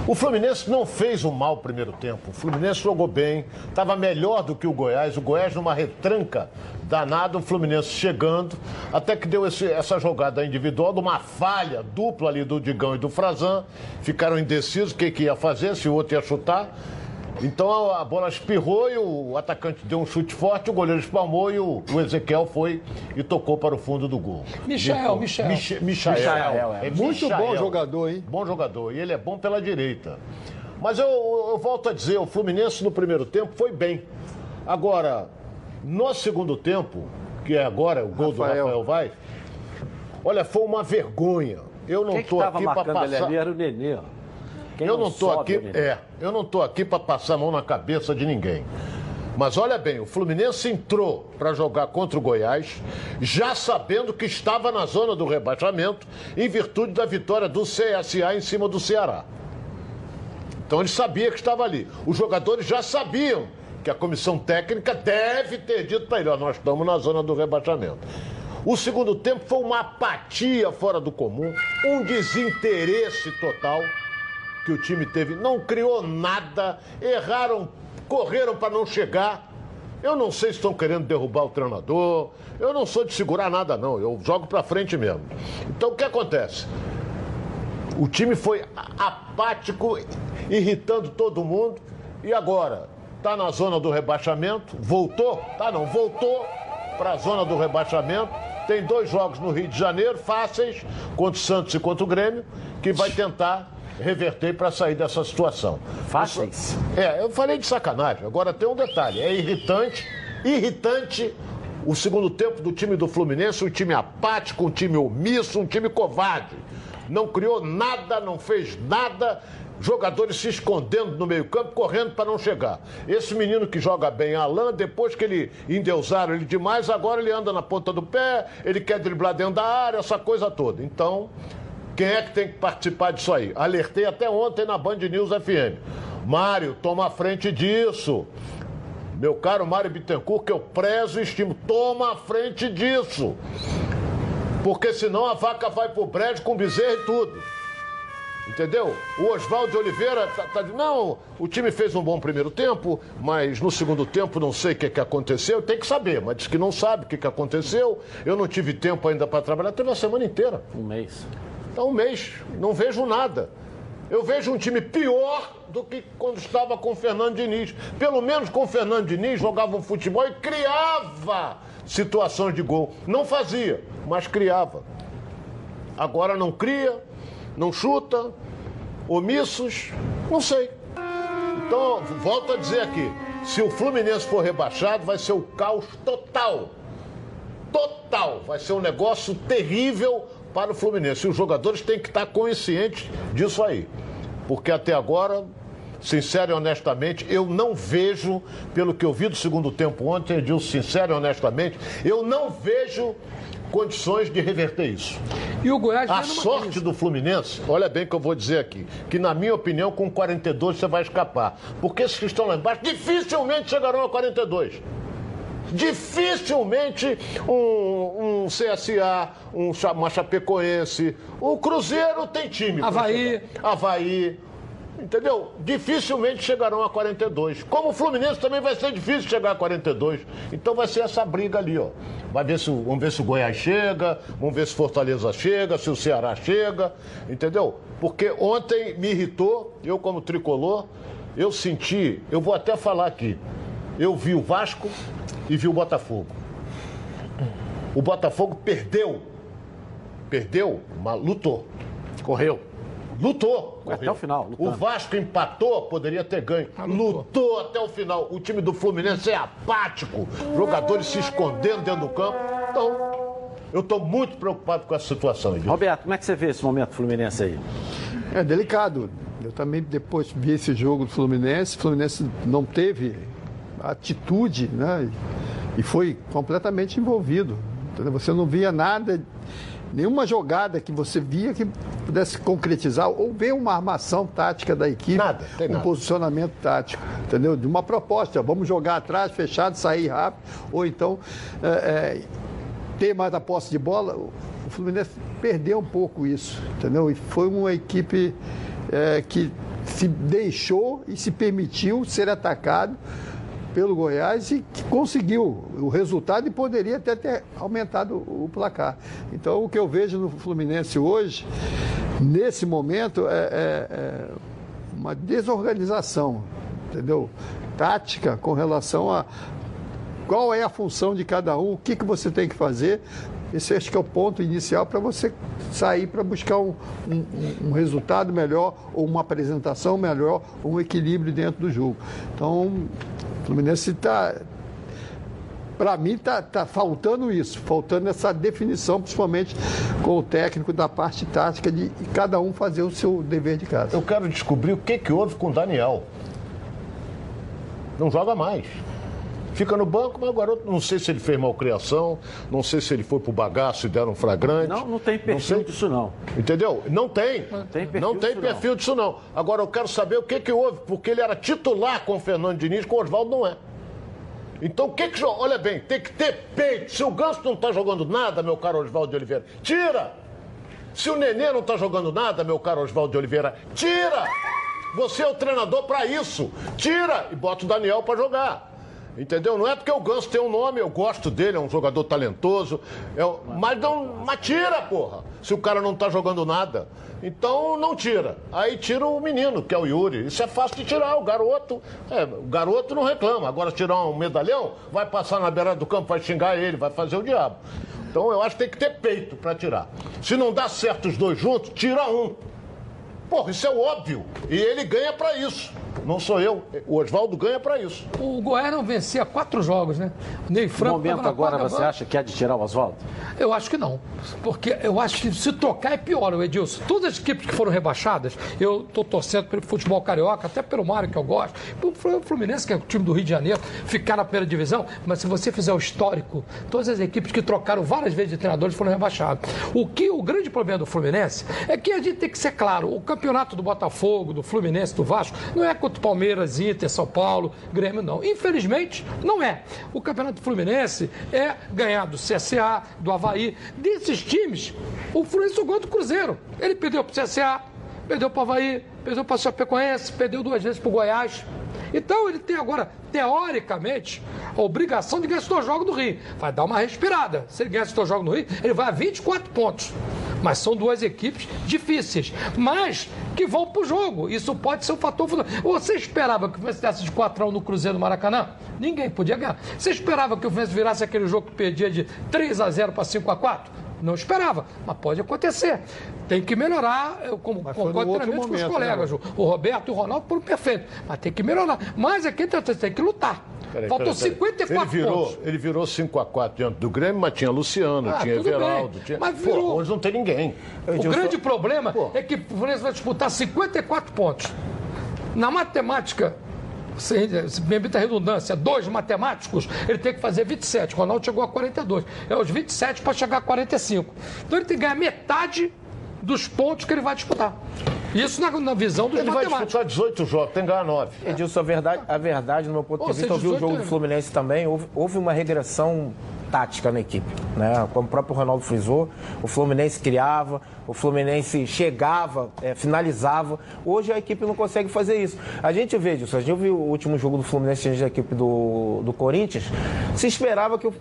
O Fluminense não fez um mau primeiro tempo. O Fluminense jogou bem, estava melhor do que o Goiás. O Goiás numa retranca danada, o Fluminense chegando, até que deu esse- essa jogada individual, uma falha dupla ali do Digão e do Frazan. Ficaram indecisos o que, que ia fazer, se o outro ia chutar. Então a bola espirrou e o atacante deu um chute forte, o goleiro espalmou e o, o Ezequiel foi e tocou para o fundo do gol. Michel, Michel. Mich- Michael. Michael, é. Muito Michael. bom jogador, hein? Bom jogador. E ele é bom pela direita. Mas eu, eu volto a dizer, o Fluminense no primeiro tempo foi bem. Agora, no segundo tempo, que é agora o gol Rafael. do Rafael Vaz. Olha, foi uma vergonha. Eu não estou aqui para marcando ele passar. ali era o Nenê. ó. Quem Eu não estou sobe aqui, é Nenê. é, eu não estou aqui para passar a mão na cabeça de ninguém. Mas olha bem, o Fluminense entrou para jogar contra o Goiás, já sabendo que estava na zona do rebaixamento, em virtude da vitória do CSA em cima do Ceará. Então ele sabia que estava ali. Os jogadores já sabiam que a comissão técnica deve ter dito para ele: ó, nós estamos na zona do rebaixamento. O segundo tempo foi uma apatia fora do comum, um desinteresse total que o time teve. Não criou nada, erraram, correram para não chegar. Eu não sei se estão querendo derrubar o treinador. Eu não sou de segurar nada, não. Eu jogo para frente mesmo. Então o que acontece? O time foi apático, irritando todo mundo. E agora? Está na zona do rebaixamento? Voltou? Tá não, voltou para a zona do rebaixamento. Tem dois jogos no Rio de Janeiro, fáceis, contra o Santos e contra o Grêmio, que vai tentar reverter para sair dessa situação. Fáceis? É, eu falei de sacanagem. Agora tem um detalhe: é irritante, irritante o segundo tempo do time do Fluminense, um time apático, um time omisso, um time covarde. Não criou nada, não fez nada. Jogadores se escondendo no meio-campo, correndo para não chegar. Esse menino que joga bem, Alain, depois que ele endeusaram ele demais, agora ele anda na ponta do pé, ele quer driblar dentro da área, essa coisa toda. Então, quem é que tem que participar disso aí? Alertei até ontem na Band News FM. Mário, toma a frente disso. Meu caro Mário Bittencourt, que eu prezo e estimo, toma a frente disso. Porque senão a vaca vai pro brejo com bezerro e tudo. Entendeu? O Oswaldo Oliveira tá, tá não, o time fez um bom primeiro tempo, mas no segundo tempo não sei o que, que aconteceu. Tem que saber, mas diz que não sabe o que, que aconteceu. Eu não tive tempo ainda para trabalhar, teve a semana inteira. Um mês. Então, um mês, não vejo nada. Eu vejo um time pior do que quando estava com o Fernando Diniz. Pelo menos com o Fernando Diniz jogava um futebol e criava situações de gol. Não fazia, mas criava. Agora não cria, não chuta, omissos, não sei. Então, volto a dizer aqui: se o Fluminense for rebaixado, vai ser o caos total total. Vai ser um negócio terrível para o Fluminense. E os jogadores têm que estar conscientes disso aí. Porque até agora, sincero e honestamente, eu não vejo, pelo que eu vi do segundo tempo ontem, eu digo sincero e honestamente, eu não vejo condições de reverter isso. E o Goiás A sorte crise. do Fluminense, olha bem o que eu vou dizer aqui, que na minha opinião, com 42 você vai escapar. Porque esses que estão lá embaixo dificilmente chegarão a 42. Dificilmente um, um CSA, um, uma Chapecoense. O Cruzeiro tem time. Havaí. Havaí. Entendeu? Dificilmente chegarão a 42. Como o Fluminense também vai ser difícil chegar a 42. Então vai ser essa briga ali, ó. Vai ver se, vamos ver se o Goiás chega, vamos ver se Fortaleza chega, se o Ceará chega, entendeu? Porque ontem me irritou, eu como tricolor, eu senti, eu vou até falar aqui, eu vi o Vasco e vi o Botafogo. O Botafogo perdeu, perdeu, mas lutou. Correu. Lutou. Até correu. o final, lutando. O Vasco empatou, poderia ter ganho. lutou. até o final. O time do Fluminense é apático. Jogadores se escondendo dentro do campo. Então, eu estou muito preocupado com essa situação. Edilson. Roberto, como é que você vê esse momento Fluminense aí? É delicado. Eu também depois vi esse jogo do Fluminense. O Fluminense não teve atitude, né? E foi completamente envolvido. entendeu? Você não via nada, nenhuma jogada que você via que pudesse concretizar ou ver uma armação tática da equipe, Nada, um nada. posicionamento tático, entendeu? De uma proposta, vamos jogar atrás, fechado, sair rápido, ou então é, é, ter mais a posse de bola, o o Fluminense perdeu um pouco isso, entendeu? E foi uma equipe é, que se deixou e se permitiu ser atacado pelo Goiás e conseguiu o resultado e poderia até ter aumentado o placar. Então, o que eu vejo no Fluminense hoje, nesse momento, é, é- é uma desorganização, entendeu? Tática com relação a qual é a função de cada um, o que, que você tem que fazer. Esse acho que é o ponto inicial para você sair para buscar um, um- um resultado melhor, ou uma apresentação melhor, ou um equilíbrio dentro do jogo. Então, Fluminense está Para mim está tá faltando isso, faltando essa definição, principalmente com o técnico da parte tática de cada um fazer o seu dever de casa. Eu quero descobrir o que, que houve com o Daniel. Não joga mais. Fica no banco, mas o garoto, não sei se ele fez malcriação, não sei se ele foi pro bagaço e deram um flagrante. Não, não tem perfil sei. disso não. Entendeu? Não tem. tem perfil não tem disso perfil disso não. Agora eu quero saber o que, que houve, porque ele era titular com o Fernando Diniz, com o Oswaldo não é. Então o que que. Olha bem, tem que ter peito. Se o Ganso não tá jogando nada, meu caro Oswaldo de Oliveira, tira! Se o Nenê não tá jogando nada, meu caro Oswaldo de Oliveira, tira! Você é o treinador para isso. Tira e bota o Daniel para jogar. Entendeu? Não é porque o Ganso tem um nome, eu gosto dele, é um jogador talentoso. É, mas não. Mas tira, porra! Se o cara não tá jogando nada. Então não tira. Aí tira o menino, que é o Yuri. Isso é fácil de tirar. O garoto. É, o garoto não reclama. Agora tirar um medalhão, vai passar na beirada do campo, vai xingar ele, vai fazer o diabo. Então eu acho que tem que ter peito para tirar. Se não dá certo os dois juntos, tira um. Porra, isso é óbvio. E ele ganha para isso. Não sou eu. O Oswaldo ganha para isso. O Goiás não vencia quatro jogos, né? O Ney No Franco. momento tava na agora quadra, você acha que é de tirar o Oswaldo? Eu acho que não. Porque eu acho que se trocar é pior, o Edilson. Todas as equipes que foram rebaixadas, eu estou torcendo pelo futebol carioca, até pelo Mário, que eu gosto, pelo Fluminense, que é o time do Rio de Janeiro, ficar na primeira divisão. Mas se você fizer o histórico, todas as equipes que trocaram várias vezes de treinadores foram rebaixadas. O que o grande problema do Fluminense é que a gente tem que ser claro: o campeonato do Botafogo, do Fluminense, do Vasco, não é contra o Palmeiras, Inter, São Paulo, Grêmio, não. Infelizmente, não é. O campeonato fluminense é ganhar do CSA, do Havaí. Desses times, o Fluminense jogou do Cruzeiro. Ele perdeu para o CSA, perdeu para o Havaí, perdeu para o Chapecoense, perdeu duas vezes para o Goiás. Então ele tem agora, teoricamente, a obrigação de ganhar esses dois no Rio. Vai dar uma respirada. Se ele ganhar esses dois no Rio, ele vai a 24 pontos. Mas são duas equipes difíceis, mas que vão para o jogo. Isso pode ser um fator fundamental. Você esperava que o Fluminense desse de 4x1 no Cruzeiro do Maracanã? Ninguém podia ganhar. Você esperava que o Fluminense virasse aquele jogo que perdia de 3x0 para 5x4? Não esperava, mas pode acontecer. Tem que melhorar, eu como, Mas concordo plenamente com os momento, colegas. né? o Roberto e o Ronaldo foram perfeitos, mas tem que melhorar. Mas aqui tem, tem que lutar. Peraí, Faltam peraí, peraí. 54 ele virou, pontos. Ele virou 5x4 diante do Grêmio, mas tinha Luciano, Ah, tinha Everaldo. bem, Tinha... mas Pô, virou. hoje não tem ninguém. O grande problema é que o Fluminense vai disputar 54 pontos. Na matemática, se permite redundância, dois matemáticos, ele tem que fazer 27. O Ronaldo chegou a 42. É os 27 para chegar a 45. Então ele tem que ganhar metade dos pontos que ele vai disputar. Isso na, na visão dos Ele vai matemáticos. disputar 18 jogos, tem que ganhar 9. Edilson, a verdade, a verdade, no meu ponto Ou de vista, eu vi o 18 jogo do é- Fluminense também, houve, houve uma regressão tática na equipe. Né? Como o próprio Ronaldo frisou, o Fluminense criava, o Fluminense chegava, eh, finalizava. Hoje a equipe não consegue fazer isso. A gente vê, Edilson, a gente viu o último jogo do Fluminense diante da equipe do, do Corinthians, se esperava que o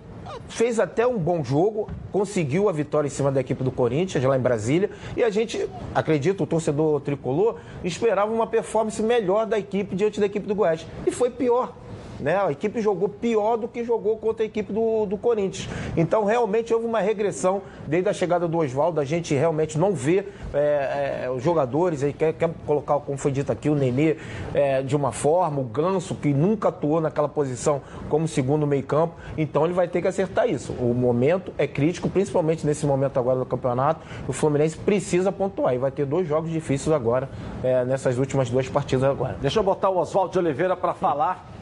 fez até um bom jogo, conseguiu a vitória em cima da equipe do Corinthians, lá em Brasília, e a gente, acredito, o torcedor tricolor, esperava uma performance melhor da equipe diante da equipe do Goiás. E foi pior. Né? A equipe jogou pior do que jogou contra a equipe do, do Corinthians. Então, realmente, houve uma regressão desde a chegada do Oswaldo. A gente realmente não vê é, é, os jogadores, aí quer, quer colocar, como foi dito aqui, o Nenê é, de uma forma, o Ganso, que nunca atuou naquela posição como segundo meio-campo. Então, ele vai ter que acertar isso. O momento é crítico, principalmente nesse momento agora do campeonato. O Fluminense precisa pontuar e vai ter dois jogos difíceis agora, é, nessas últimas duas partidas agora. Deixa eu botar o Oswaldo de Oliveira para falar.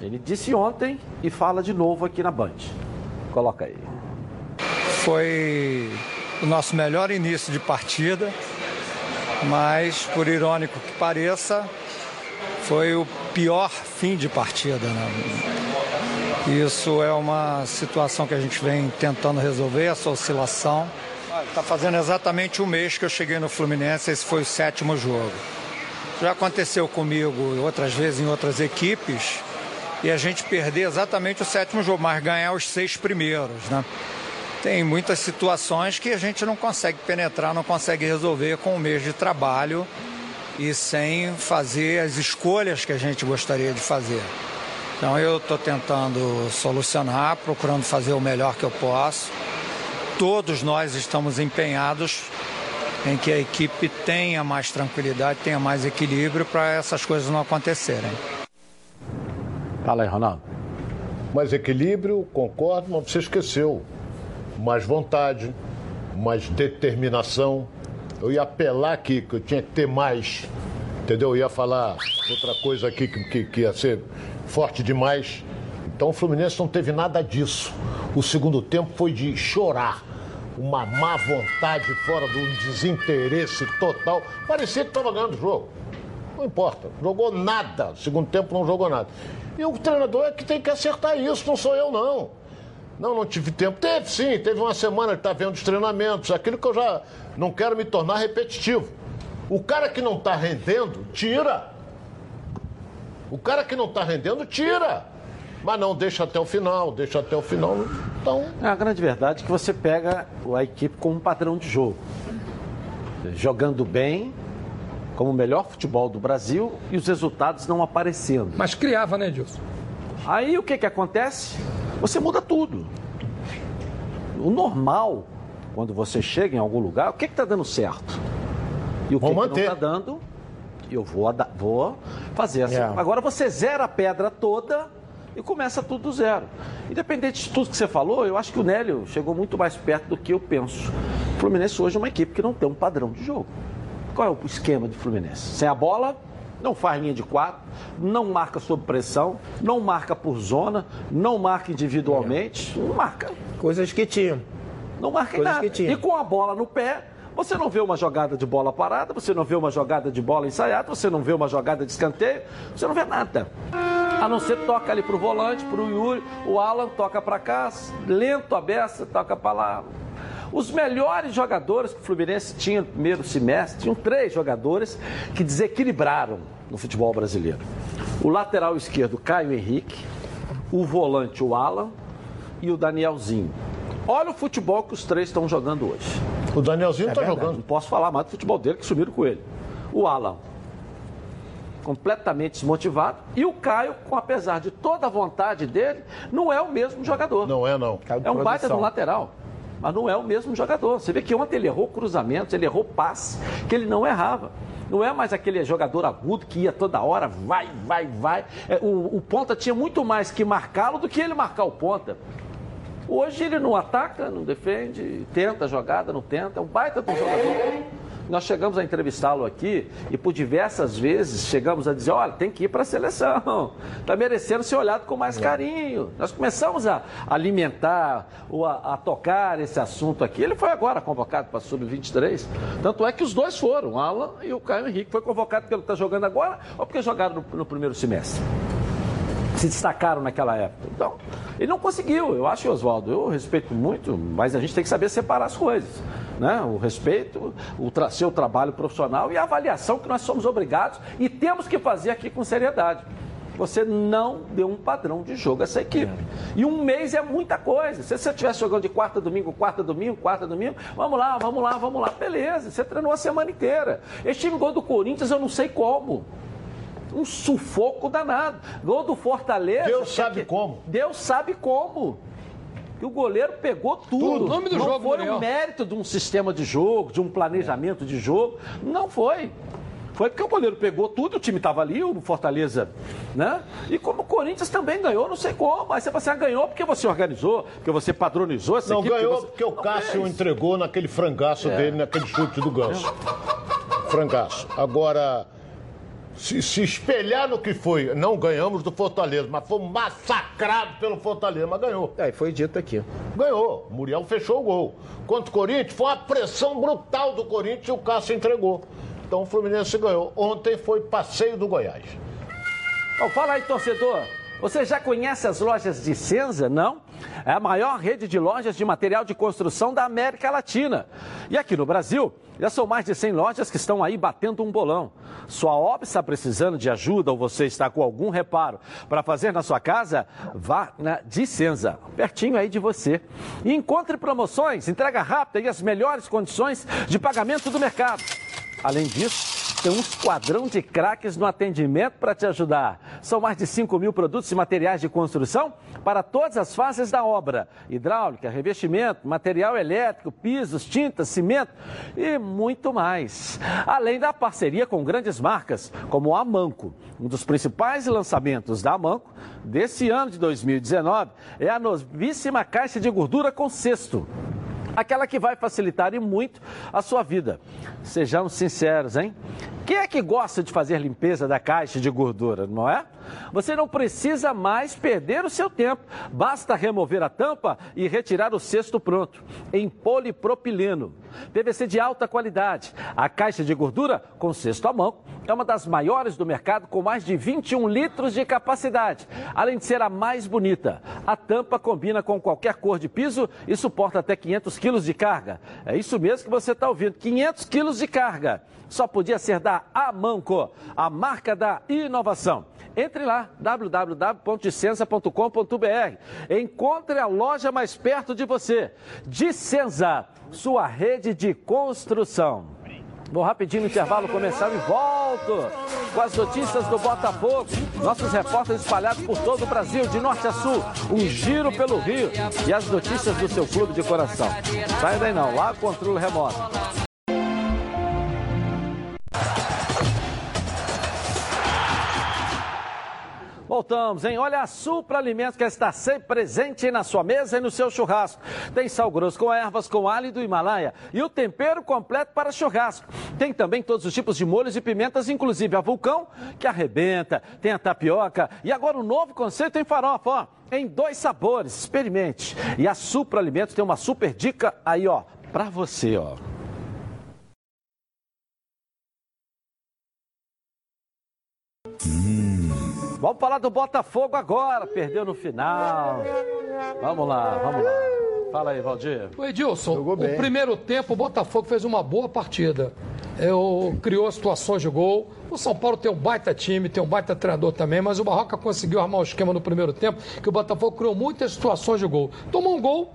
Ele disse ontem e fala de novo aqui na Band. Coloca aí. Foi o nosso melhor início de partida, mas, por irônico que pareça, foi o pior fim de partida. Né? Isso é uma situação que a gente vem tentando resolver, essa oscilação. Está fazendo exatamente um mês que eu cheguei no Fluminense, esse foi o sétimo jogo. Já aconteceu comigo outras vezes em outras equipes e a gente perder exatamente o sétimo jogo, mas ganhar os seis primeiros, né? Tem muitas situações que a gente não consegue penetrar, não consegue resolver com um mês de trabalho e sem fazer as escolhas que a gente gostaria de fazer. Então eu estou tentando solucionar, procurando fazer o melhor que eu posso. Todos nós estamos empenhados em que a equipe tenha mais tranquilidade, tenha mais equilíbrio para essas coisas não acontecerem. Fala aí, Ronaldo. Mais equilíbrio, concordo, mas você esqueceu. Mais vontade, mais determinação. Eu ia apelar aqui, que eu tinha que ter mais. Entendeu? Eu ia falar outra coisa aqui que, que, que ia ser forte demais. Então o Fluminense não teve nada disso. O segundo tempo foi de chorar. Uma má vontade fora do desinteresse total. Parecia que estava ganhando o jogo. Não importa. Jogou nada. Segundo tempo não jogou nada. E o treinador é que tem que acertar isso, não sou eu, não. Não, não tive tempo. Teve sim, teve uma semana que está vendo os treinamentos, aquilo que eu já não quero me tornar repetitivo. O cara que não está rendendo, tira. O cara que não está rendendo, tira. Mas não, deixa até o final, deixa até o final. Então. É a grande verdade é que você pega a equipe como um padrão de jogo. Jogando bem, como o melhor futebol do Brasil e os resultados não aparecendo. Mas criava, né, Edilson? Aí o que, que acontece? Você muda tudo. O normal, quando você chega em algum lugar, o que está dando certo? E o que, que não está dando, eu vou, vou fazer assim. Yeah. Agora você zera a pedra toda e começa tudo do zero. Independente de tudo que você falou, eu acho que o Nélio chegou muito mais perto do que eu penso. O Fluminense hoje é uma equipe que não tem um padrão de jogo. Qual é o esquema de Fluminense? Sem a bola, não faz linha de quatro, não marca sob pressão, não marca por zona, não marca individualmente, não marca. Coisas que tinham. Não marca Coisas nada. E com a bola no pé, você não vê uma jogada de bola parada, você não vê uma jogada de bola ensaiada, você não vê uma jogada de escanteio, você não vê nada. A não ser toca ali pro volante, pro Yuri, o Alan toca para cá, lento a beça, toca para lá. Os melhores jogadores que o Fluminense tinha no primeiro semestre, tinham três jogadores que desequilibraram no futebol brasileiro. O lateral esquerdo, Caio Henrique, o volante, o Alan e o Danielzinho. Olha o futebol que os três estão jogando hoje. O Danielzinho está é jogando. Não posso falar mais do futebol dele, que sumiram com ele. O Alan, completamente desmotivado. E o Caio, com apesar de toda a vontade dele, não é o mesmo jogador. Não é, não. É um baita no lateral mas não é o mesmo jogador. Você vê que ontem ele errou cruzamentos, ele errou passe, que ele não errava. Não é mais aquele jogador agudo que ia toda hora, vai, vai, vai. É, o, o ponta tinha muito mais que marcá-lo do que ele marcar o ponta. Hoje ele não ataca, não defende, tenta a jogada, não tenta. É um baita do jogador. Nós chegamos a entrevistá-lo aqui e por diversas vezes chegamos a dizer, olha, tem que ir para a seleção, está merecendo ser olhado com mais carinho. Nós começamos a alimentar ou a, a tocar esse assunto aqui. Ele foi agora convocado para Sub-23. Tanto é que os dois foram, o Alan e o Caio Henrique. Foi convocado porque ele está jogando agora ou porque jogaram no, no primeiro semestre se destacaram naquela época. Então, ele não conseguiu. Eu acho, Oswaldo, eu respeito muito, mas a gente tem que saber separar as coisas né? o respeito, o tra seu trabalho profissional e a avaliação que nós somos obrigados e temos que fazer aqui com seriedade. Você não deu um padrão de jogo a essa equipe. E um mês é muita coisa. Se você estivesse jogando de quarta domingo, quarta domingo, quarta domingo, vamos lá, vamos lá, vamos lá. Beleza, você treinou a semana inteira. Este time gol do Corinthians, eu não sei como um sufoco danado. Gol do Fortaleza. Deus sabe que... como. Deus sabe como que o goleiro pegou tudo. O nome do não jogo, foi o um mérito de um sistema de jogo, de um planejamento de jogo. Não foi. Foi porque o goleiro pegou tudo, o time estava ali, o Fortaleza, né? E como o Corinthians também ganhou, não sei como. Mas você ah, ganhou porque você organizou, porque você padronizou essa não, equipe. Não, ganhou você... porque o Cássio não entregou naquele frangaço é. dele, naquele chute do Ganso. É. Frangaço. Agora, se, se, espelhar no que foi, não ganhamos do Fortaleza, mas fomos massacrados pelo Fortaleza, mas ganhou. É, foi dito aqui. Ganhou. Muriel fechou o gol. Contra o Corinthians, foi uma pressão brutal do Corinthians e o Cássio entregou. Então o Fluminense ganhou. Ontem foi passeio do Goiás. Oh, fala aí, torcedor. Você já conhece as lojas de Senza? Não? É a maior rede de lojas de material de construção da América Latina. E aqui no Brasil, já são mais de 100 lojas que estão aí batendo um bolão. Sua obra está precisando de ajuda ou você está com algum reparo para fazer na sua casa? Vá na Dicenza, pertinho aí de você. E encontre promoções, entrega rápida e as melhores condições de pagamento do mercado. Além disso, tem um esquadrão de craques no atendimento para te ajudar. São mais de 5 mil produtos e materiais de construção para todas as fases da obra: hidráulica, revestimento, material elétrico, pisos, tintas, cimento e muito mais. Além da parceria com grandes marcas, como a Amanco. Um dos principais lançamentos da Amanco desse ano de 2019 é a novíssima caixa de gordura com cesto. Aquela que vai facilitar e muito a sua vida. Sejamos sinceros, hein? Quem é que gosta de fazer limpeza da caixa de gordura, não é? Você não precisa mais perder o seu tempo. Basta remover a tampa e retirar o cesto pronto, em polipropileno. PVC de alta qualidade. A caixa de gordura com cesto à mão é uma das maiores do mercado, com mais de 21 litros de capacidade. Além de ser a mais bonita, a tampa combina com qualquer cor de piso e suporta até 500 quilos de carga. É isso mesmo que você está ouvindo: 500 quilos de carga. Só podia ser da Amanco, a marca da inovação. Entre lá, www.dicenza.com.br. Encontre a loja mais perto de você. Dicenza, sua rede de construção. Vou rapidinho no intervalo comercial e volto com as notícias do Botafogo. Nossos repórteres espalhados por todo o Brasil, de norte a sul. Um giro pelo Rio e as notícias do seu clube de coração. Sai daí não, lá controle remoto. Voltamos, hein? Olha, a Supra Alimentos que está sempre presente na sua mesa e no seu churrasco. Tem sal grosso com ervas, com alho do Himalaia e o tempero completo para churrasco. Tem também todos os tipos de molhos e pimentas, inclusive a vulcão, que arrebenta, tem a tapioca e agora um novo conceito em farofa, ó, em dois sabores. Experimente. E a Supra Alimentos tem uma super dica aí, ó, para você, ó. Vamos falar do Botafogo agora. Perdeu no final. Vamos lá, vamos lá. Fala aí, Valdir. O Edilson, o primeiro tempo o Botafogo fez uma boa partida. Eu, criou situações de gol. O São Paulo tem um baita time, tem um baita treinador também, mas o Barroca conseguiu armar o esquema no primeiro tempo, que o Botafogo criou muitas situações de gol. Tomou um gol,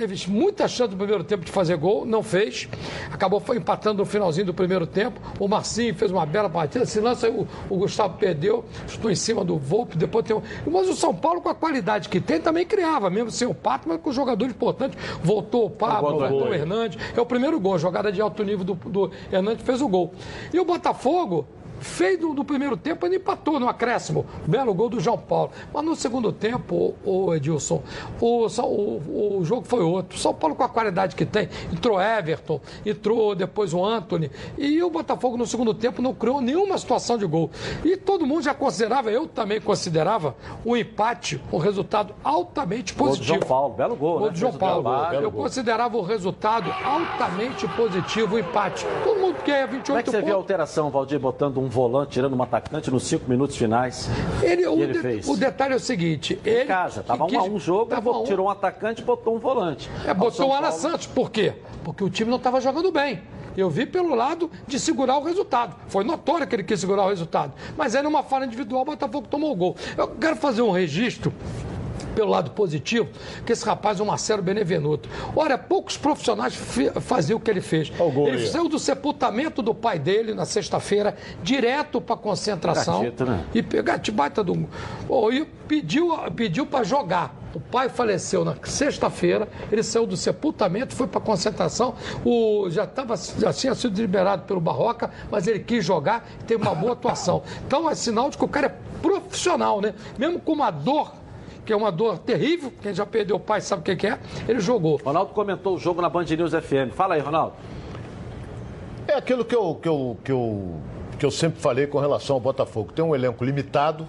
teve muita chance no primeiro tempo de fazer gol, não fez. Acabou foi empatando no finalzinho do primeiro tempo. O Marcinho fez uma bela partida. Se lança, o, o Gustavo perdeu, estou em cima do Volpe, depois tem um... Mas o São Paulo, com a qualidade que tem, também criava, mesmo sem o Pato, mas com jogadores importantes. Voltou o Pablo, voltou o Hernandes. É o primeiro gol, jogada de alto nível do, do Hernandes fez o gol. E o Botafogo fez no, no, primeiro tempo, ele empatou no acréscimo. Belo gol do João Paulo. Mas no segundo tempo, o, Edilson, o, o, o jogo foi outro. São Paulo, com a qualidade que tem, entrou Everton, entrou depois o Anthony. E o Botafogo, no segundo tempo, não criou nenhuma situação de gol. E todo mundo já considerava, eu também considerava, o empate um resultado altamente positivo. Gol do João Paulo, belo gol. Gol né? do João o Paulo. trabalho. eu considerava o resultado altamente positivo, o empate. Todo mundo quer 28 Como é que você pontos. viu a alteração, Valdir, botando um volante, tirando um atacante nos cinco minutos finais? Ele, o, ele de- fez? o detalhe é o seguinte: ele. Em casa, tava um a um jogo, tava um- tirou um atacante e botou um volante. É, botou o Alan Paulo- Santos. Por quê? Porque o time não estava jogando bem. Eu vi pelo lado de segurar o resultado. Foi notório que ele quis segurar o resultado. Mas aí, numa falha individual, o Botafogo tomou o gol. Eu quero fazer um registro pelo lado positivo, que esse rapaz é o Marcelo Benevenuto. Olha, poucos profissionais fi- faziam o que ele fez. Ele saiu do sepultamento do pai dele na sexta-feira, direto para concentração. Gatito, né? E pegar baita do. Oh, e pediu, pediu para jogar. O pai faleceu na sexta-feira, ele saiu do sepultamento, foi para concentração. O, já, tava, já tinha sido liberado pelo Barroca, mas ele quis jogar e teve uma boa atuação. Então é sinal de que o cara é profissional, né? Mesmo com uma dor, que é uma dor terrível, quem já perdeu o pai sabe o que que é, ele jogou. Ronaldo comentou o jogo na Band News FM. Fala aí, Ronaldo. É aquilo que eu, que eu, que eu, que eu sempre falei com relação ao Botafogo. Tem um elenco limitado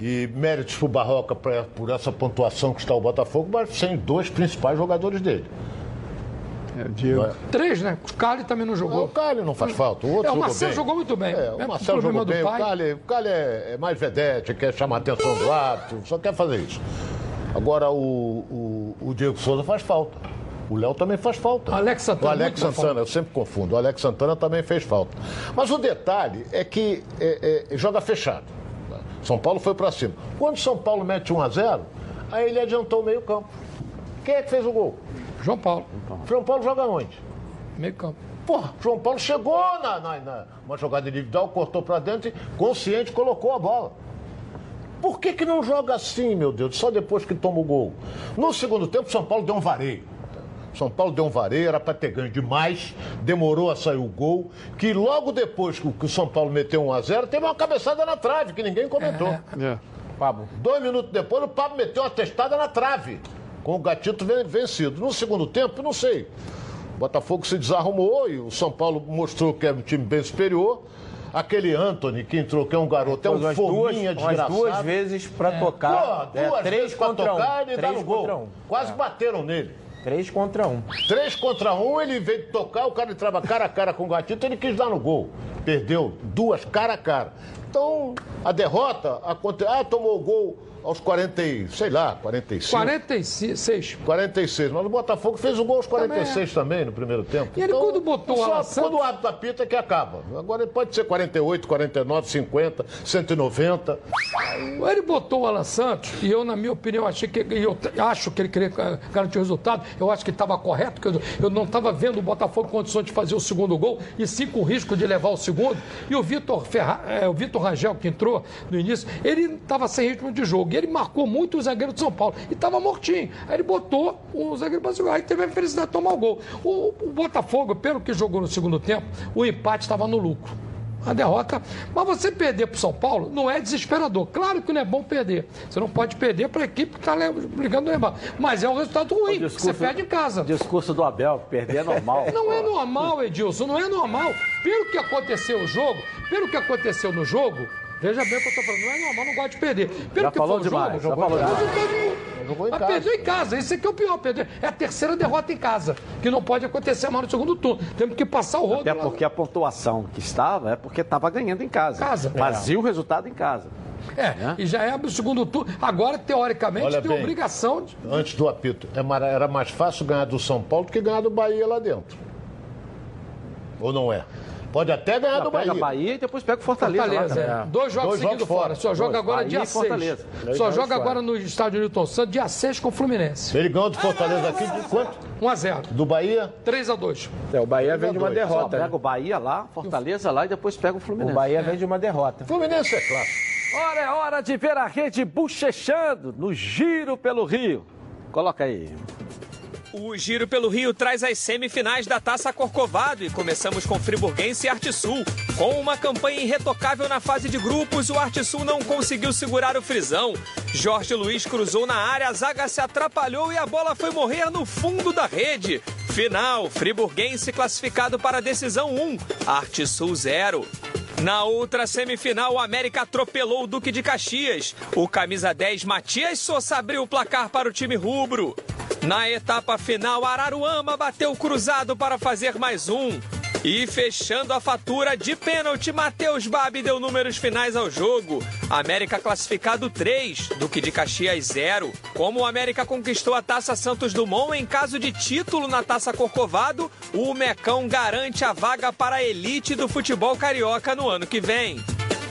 e méritos para o Barroca pra- por essa pontuação que está o Botafogo, mas sem dois principais jogadores dele. É, o Diego. Três, né? O Cali também não O jogou. Cali não faz falta, o outro É, o jogou Marcelo bem. jogou muito bem. É, o com Marcelo o jogou bem, o. Cali, o Cali é, é mais vedete, quer chamar a atenção do árbitro, só quer fazer isso. Agora o, o, o Diego Souza faz falta. O Léo também faz falta. O Alex Santana O Alex Santana, eu sempre confundo. O Alex Santana também fez falta. Mas o detalhe é que é, é, joga fechado. São Paulo foi para cima. Quando São Paulo mete 1 a 0 aí ele adiantou o meio campo. Quem é que fez o gol? João Paulo, João Paulo joga onde? meio campo. Porra, João Paulo chegou na, na, na- uma jogada individual, cortou pra dentro e consciente colocou a bola. Por que, que não joga assim, meu Deus? Só depois que toma o gol. No segundo tempo, São Paulo deu um vareio. São Paulo deu um vareio, era para ter ganho demais, demorou a sair o gol, que logo depois que o São Paulo meteu 1 a 0 teve uma cabeçada na trave, que ninguém comentou. É. Pablo. Dois minutos depois, o Pablo meteu uma testada na trave, com o gatito ven- vencido. No segundo tempo, não sei. O Botafogo se desarrumou e o São Paulo mostrou que é um time bem superior. Aquele Anthony que entrou, que é um garoto, é um duas, fominha umas desgraçado. duas vezes pra tocar. Pô, É, duas três vezes pra contra tocar, um. ele dá Três no gol. um. Quase bateram nele. Três contra um. Três contra um, ele veio tocar, o cara entrava cara a cara com o gatito, ele quis dar no gol. Perdeu duas cara a cara. Então, a derrota, aconte... ah, tomou o gol aos 40, e, sei lá, 45. 46. 46, mas o Botafogo fez o gol aos 46 também, no primeiro tempo. E ele, quando botou só o Alan Santos- Quando o árbitro apita é que acaba. Agora ele pode ser 48, 49, 50, 190. Ele botou o Alan Santos e eu, na minha opinião, achei que eu acho que ele queria garantir o resultado. Eu acho que estava correto, que eu, não estava vendo o Botafogo em condições de fazer o segundo gol e sim com risco de levar o segundo. E o Vitor Ferra, eh, o Vitor Rangel, que entrou no início, ele estava sem ritmo de jogo. E ele marcou muito o zagueiro de São Paulo. E estava mortinho. Aí ele botou o zagueiro para segurar. Aí teve a felicidade de tomar o gol. O, o Botafogo, pelo que jogou no segundo tempo, o empate estava no lucro a derrota. Mas você perder para o São Paulo não é desesperador. Claro que não é bom perder. Você não pode perder para a equipe que está brigando no levar. Mas é um resultado ruim. porque Você perde em casa. Discurso do Abel, perder é normal. Não é normal, Edilson, não é normal. Pelo que aconteceu no jogo, pelo que aconteceu no jogo, veja bem o que eu estou falando, não é normal, não gosto de perder. Pelo Já que falou demais, jogo, já falou demais. Jogou em Mas casa. perdeu em casa, isso aqui é o pior. Perder. É a terceira derrota em casa, que não pode acontecer mais no segundo turno. Temos que passar o rodo. Até lá. porque a pontuação que estava é porque estava ganhando em casa. Casa. Fazia o resultado em casa. É, e já é o segundo turno. Agora, teoricamente, Olha tem bem. obrigação de. Antes do apito, é era mais fácil ganhar do São Paulo do que ganhar do Bahia lá dentro. Ou não é? Pode até ganhar do Pega Bahia. Bahia e depois pega o Fortaleza. lá Fortaleza, também. é. Dois jogos Dois seguidos jogos fora. fora. Só joga Dois. agora Bahia dia e 6. Fortaleza. Dois Só jogos joga fora. agora no estádio Newton Santos, dia 6 com o Fluminense. Ele ganhou do Fortaleza aqui de quanto? 1 a 0 Do Bahia? 3 a 2 É, o Bahia vem de uma. Só derrota. pega né? o Bahia lá, Fortaleza lá e depois pega o O Fluminense. Bahia vem de uma derrota. Fluminense é clássico. Ora, é hora de ver a rede bochechando no Giro pelo Rio. Coloca aí. O Giro pelo Rio traz as semifinais da Taça Corcovado e começamos com Friburguense e Arte Sul. Com uma campanha irretocável na fase de grupos, o Arte Sul não conseguiu segurar o frisão. Jorge Luiz cruzou na área, a zaga se atrapalhou e a bola foi morrer no fundo da rede. Final, Friburguense classificado para a decisão 1, Arte Sul 0. Na outra semifinal, o América atropelou o Duque de Caxias. O camisa 10 Matias Souza abriu o placar para o time rubro. Na etapa final, Araruama bateu cruzado para fazer mais um. E fechando a fatura de pênalti, Matheus Babi deu números finais ao jogo. América classificado 3, Duque de Caxias 0. Como o América conquistou a Taça Santos Dumont em caso de título na Taça Corcovado, o Mecão garante a vaga para a elite do futebol carioca no ano que vem.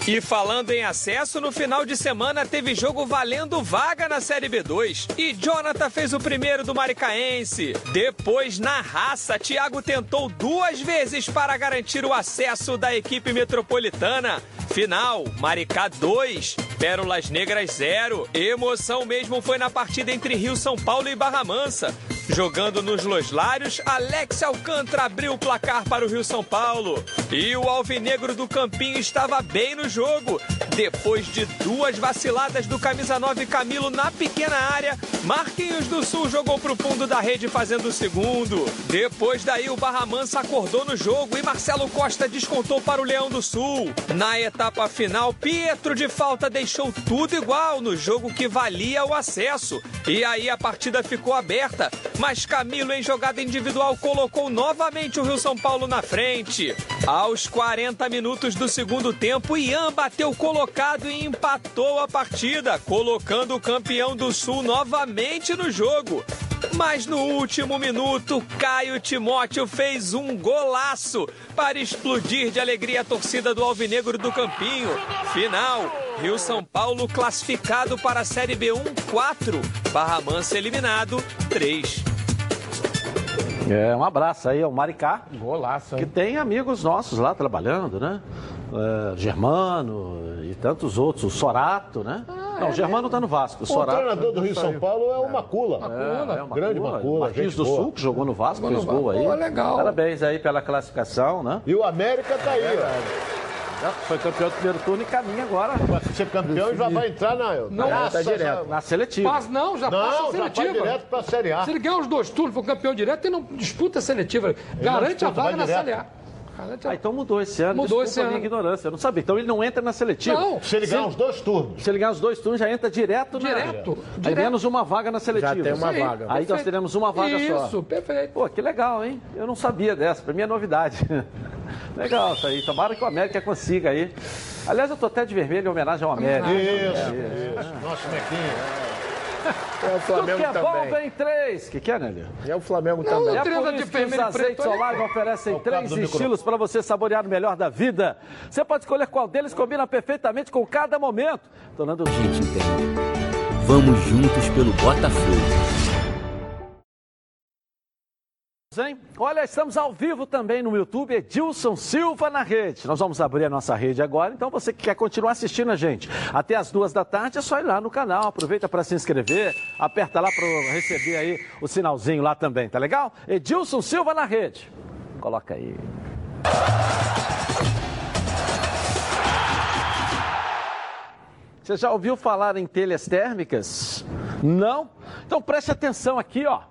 E falando em acesso, no final de semana teve jogo valendo vaga na Série B2. E Jonathan fez o primeiro do Maricaense. Depois, na raça, Thiago tentou duas vezes para garantir o acesso da equipe metropolitana. Final, Maricá 2, Pérolas Negras 0. Emoção mesmo foi na partida entre Rio São Paulo e Barra Mansa. Jogando nos Loslários, Alex Alcântara abriu o placar para o Rio São Paulo. E o Alvinegro do Campinho estava bem no jogo. Depois de duas vaciladas do camisa 9 Camilo na pequena área, Marquinhos do Sul jogou para o fundo da rede fazendo o segundo. Depois daí o Barra Mansa acordou no jogo e Marcelo Costa descontou para o Leão do Sul. Na etapa final, Pietro de falta deixou tudo igual no jogo que valia o acesso. E aí a partida ficou aberta, mas Camilo em jogada individual colocou novamente o Rio São Paulo na frente. Aos 40 minutos do segundo tempo, Ian bateu colocado e empatou a partida, colocando o campeão do Sul novamente no jogo. Mas no último minuto, Caio Timóteo fez um golaço para explodir de alegria a torcida do Alvinegro do Campinho. Final, Rio São Paulo classificado para a Série B1 4, Barra Mansa eliminado 3. É, um abraço aí ao Maricá, Golaço, que hein? tem amigos nossos lá trabalhando, né? É, Germano e tantos outros, o Sorato, né? Não, o Germano tá no Vasco, o O Sorato. treinador do Rio São Paulo é o Macula. É, é uma Grande Macula, Macula, Marquinhos gente do boa. Sul, que jogou no Vasco, Jogou fez no gol Vasco. aí. Legal. Parabéns aí pela classificação, né? E o América tá aí, ó. Já foi campeão do primeiro turno e caminha agora. Vai ser campeão e já vai entrar na. Não, Graças tá direto. Na seletiva. Mas não, já Não, passa a já vai seletiva. direto pra Série A. Se ele ganhar os dois turnos, for campeão direto, ele não disputa a seletiva. Garante a vaga na direto. Série A. Ah, então mudou esse ano. Mudou Desculpa esse a minha ano. ignorância. Eu não sabia. Então ele não entra na seletiva. Não, Se ele ganhar os dois turnos. Se ele ganhar os dois turnos, já entra direto na. Direto, Aí direto. menos uma vaga na seletiva. Já tem uma Isso aí. vaga. Aí nós Perfeito. teremos uma vaga só. Isso, perfeito. Pô, que legal, hein? Eu não sabia dessa. Pra mim é novidade. legal isso aí. Tomara que o América consiga aí. Aliás, eu tô até de vermelho em homenagem ao América. Isso, isso. Nossa, Mequinho. É o Tudo Flamengo que é bom também. vem três. O que, que é, Nélio? É o Flamengo E também. é por de isso que os azeites. Olive oferecem cabo três estilos para você saborear o melhor da vida. Você pode escolher qual deles combina perfeitamente com cada momento. Tornando gente entende. Vamos juntos pelo Botafogo. Hein? Olha, estamos ao vivo também no YouTube, Edilson Silva na rede. Nós vamos abrir a nossa rede agora, então você que quer continuar assistindo a gente até as duas da tarde, é só ir lá no canal, aproveita para se inscrever, aperta lá para receber aí o sinalzinho lá também, tá legal? Edilson Silva na rede. Coloca aí. Você já ouviu falar em telhas térmicas? Não? Então preste atenção aqui, ó.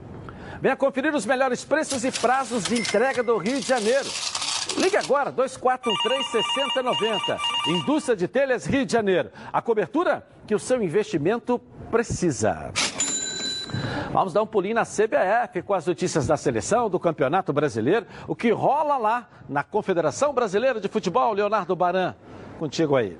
Venha conferir os melhores preços e prazos de entrega do Rio de Janeiro. Ligue agora, 2413-6090. Indústria de Telhas Rio de Janeiro. A cobertura que o seu investimento precisa. Vamos dar um pulinho na CBF com as notícias da seleção, do Campeonato Brasileiro, o que rola lá na Confederação Brasileira de Futebol, Leonardo Baran. Contigo aí.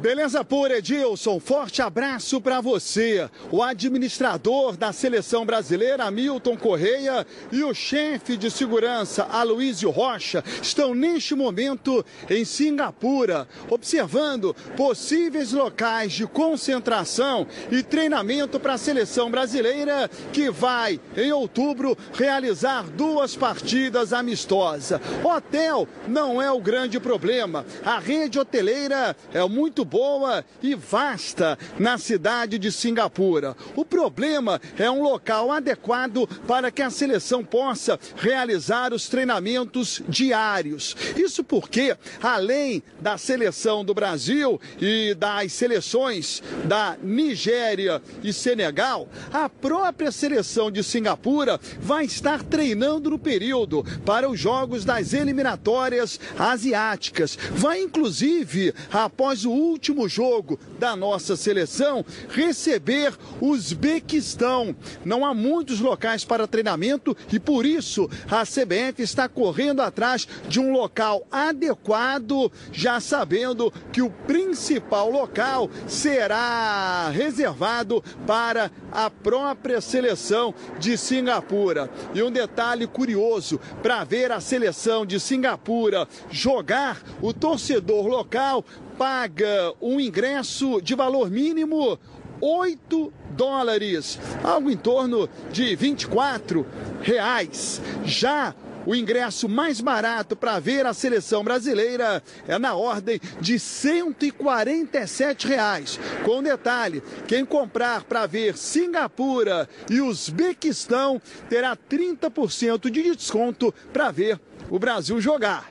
Beleza pura, Edilson. Forte abraço para você. O administrador da seleção brasileira, Hamilton Correia, e o chefe de segurança, Aloysio Rocha, estão neste momento em Singapura, observando possíveis locais de concentração e treinamento para a seleção brasileira, que vai, em outubro, realizar duas partidas amistosas. Hotel não é o grande problema. A rede hoteleira é muito boa e vasta na cidade de Singapura. O problema é um local adequado para que a seleção possa realizar os treinamentos diários. Isso porque, além da seleção do Brasil e das seleções da Nigéria e Senegal, a própria seleção de Singapura vai estar treinando no período para os jogos das eliminatórias asiáticas. Vai, inclusive, após o último jogo da nossa seleção, receber o Uzbequistão. Não há muitos locais para treinamento e por isso a CBF está correndo atrás de um local adequado, já sabendo que o principal local será reservado para a própria seleção de Singapura. E um detalhe curioso: para ver a seleção de Singapura jogar, o torcedor local paga um ingresso de valor mínimo 8 dólares, algo em torno de 24 reais. Já o ingresso mais barato para ver a seleção brasileira é na ordem de 147 reais. Com detalhe, quem comprar para ver Singapura e Uzbequistão terá 30% de desconto para ver o Brasil jogar.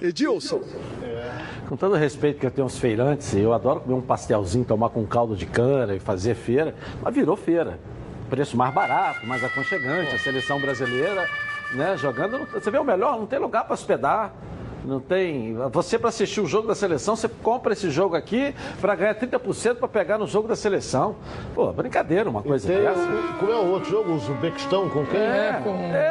Edilson. Com todo respeito que eu tenho uns feirantes, eu adoro comer um pastelzinho, tomar com caldo de cana e fazer feira, mas virou feira. Preço mais barato, mais aconchegante, a seleção brasileira, né, jogando. Você vê o melhor, não tem lugar para hospedar. Não tem. Você, para assistir o jogo da seleção, você compra esse jogo aqui para ganhar 30% para pegar no jogo da seleção. Pô, brincadeira, uma coisa Tem, dessa. como é o outro jogo? O Uzbequistão com quem? É,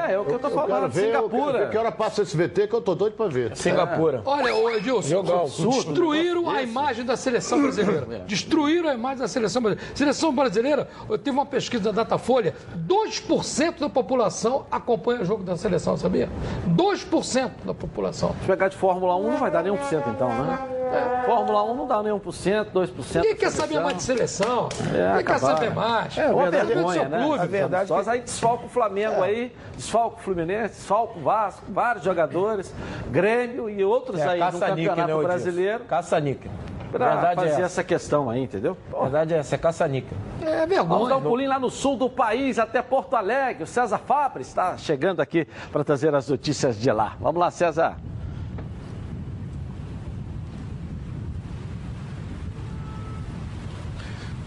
é, é o que eu tô quero falando, ver, eu quero Singapura. ver que hora passa esse VT que eu tô doido pra ver. Singapura. Olha, ô Edilson, destruíram a imagem da seleção brasileira. Destruíram a imagem da seleção brasileira. Seleção brasileira, eu tive uma pesquisa da Datafolha, 2% da população acompanha o jogo da seleção, sabia? 2% da população. Se pegar de Fórmula 1, não vai dar nem 1% então, né? É, Fórmula 1 não dá nem 1%, 2%. Ninguém quer saber mais de seleção. É, Ninguém quer saber mais. É, uma verdade é vergonha, seu né? clube. A verdade Só é que- aí desfalca o Flamengo aí, desfalca o Fluminense, desfalca o Vasco, vários jogadores, Grêmio e outros É, aí no caça-níquel, Campeonato né? Brasileiro Caça-níquel. Pra Verdade fazer é essa. essa questão aí, entendeu? Verdade é essa, é caça-níquel. É Vamos dar vergonha. um pulinho lá no sul do país, até Porto Alegre. O César Fabre está chegando aqui para trazer as notícias de lá. Vamos lá, César.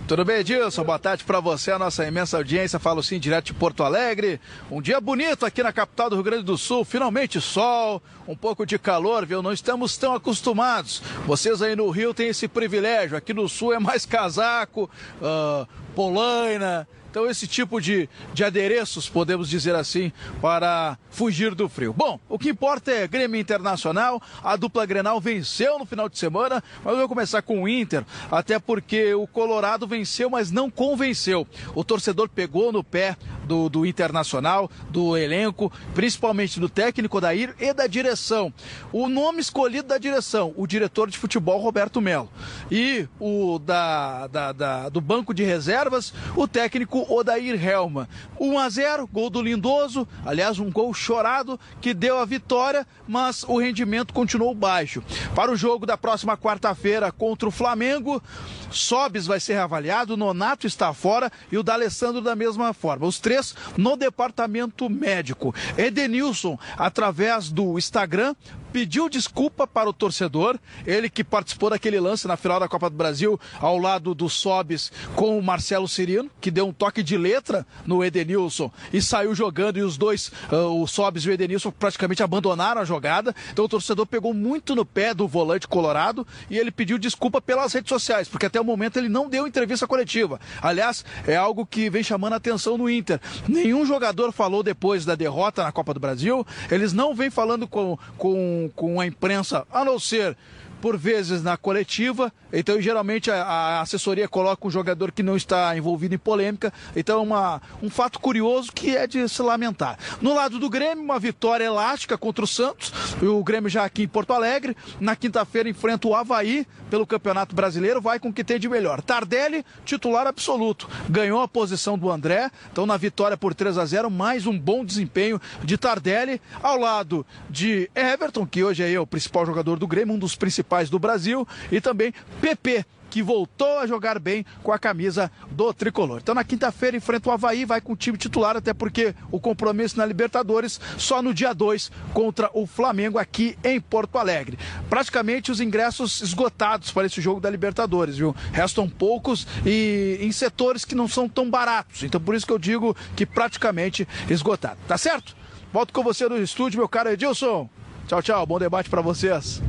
Tudo bem, Edilson? Boa tarde para você, a nossa imensa audiência. Falo sim, direto de Porto Alegre. Um dia bonito aqui na capital do Rio Grande do Sul. Finalmente sol, um pouco de calor, viu? Não estamos tão acostumados. Vocês aí no Rio têm esse privilégio. Aqui no Sul é mais casaco, ah, polaina. Então, esse tipo de, de adereços, podemos dizer assim, para fugir do frio. Bom, o que importa é Grêmio Internacional. A dupla Grenal venceu no final de semana, mas eu vou começar com o Inter, até porque o Colorado venceu, mas não convenceu. O torcedor pegou no pé do, do Internacional, do elenco, principalmente do técnico Daír e da direção. O nome escolhido da direção, o diretor de futebol Roberto Melo. E o da, da- da- do banco de reservas, o técnico Odair Helma. 1 a 0, gol do Lindoso, aliás, um gol chorado que deu a vitória, mas o rendimento continuou baixo. Para o jogo da próxima quarta-feira contra o Flamengo, Sobes vai ser reavaliado, Nonato está fora e o D'Alessandro da mesma forma. Os três no departamento médico. Edenilson, através do Instagram, pediu desculpa para o torcedor, ele que participou daquele lance na final da Copa do Brasil ao lado do Sobes com o Marcelo Cirino, que deu um toque de letra no Edenilson e saiu jogando e os dois, ah, o Sobes e o Edenilson praticamente abandonaram a jogada. Então o torcedor pegou muito no pé do volante colorado e ele pediu desculpa pelas redes sociais, porque até o momento ele não deu entrevista coletiva. Aliás, é algo que vem chamando a atenção no Inter. Nenhum jogador falou depois da derrota na Copa do Brasil, eles não vêm falando com, com, com a imprensa, a não ser por vezes na coletiva, então geralmente a, a assessoria coloca um jogador que não está envolvido em polêmica, então é uma, um fato curioso que é de se lamentar. No lado do Grêmio, uma vitória elástica contra o Santos, o Grêmio já aqui em Porto Alegre, na quinta-feira enfrenta o Havaí pelo Campeonato Brasileiro, vai com o que tem de melhor. Tardelli, titular absoluto, ganhou a posição do André, então na vitória por 3 a 0 mais um bom desempenho de Tardelli, ao lado de Everton, que hoje é o principal jogador do Grêmio, um dos principais do Brasil, e também PP, que voltou a jogar bem com a camisa do tricolor. Então, na quinta-feira, enfrenta o Havaí, vai com o time titular, até porque o compromisso na Libertadores só no dia 2 contra o Flamengo aqui em Porto Alegre. Praticamente os ingressos esgotados para esse jogo da Libertadores, viu? Restam poucos e em setores que não são tão baratos. Então, por isso que eu digo que praticamente esgotado. Tá certo? Volto com você no estúdio, meu caro Edilson. Tchau, tchau. Bom debate para vocês.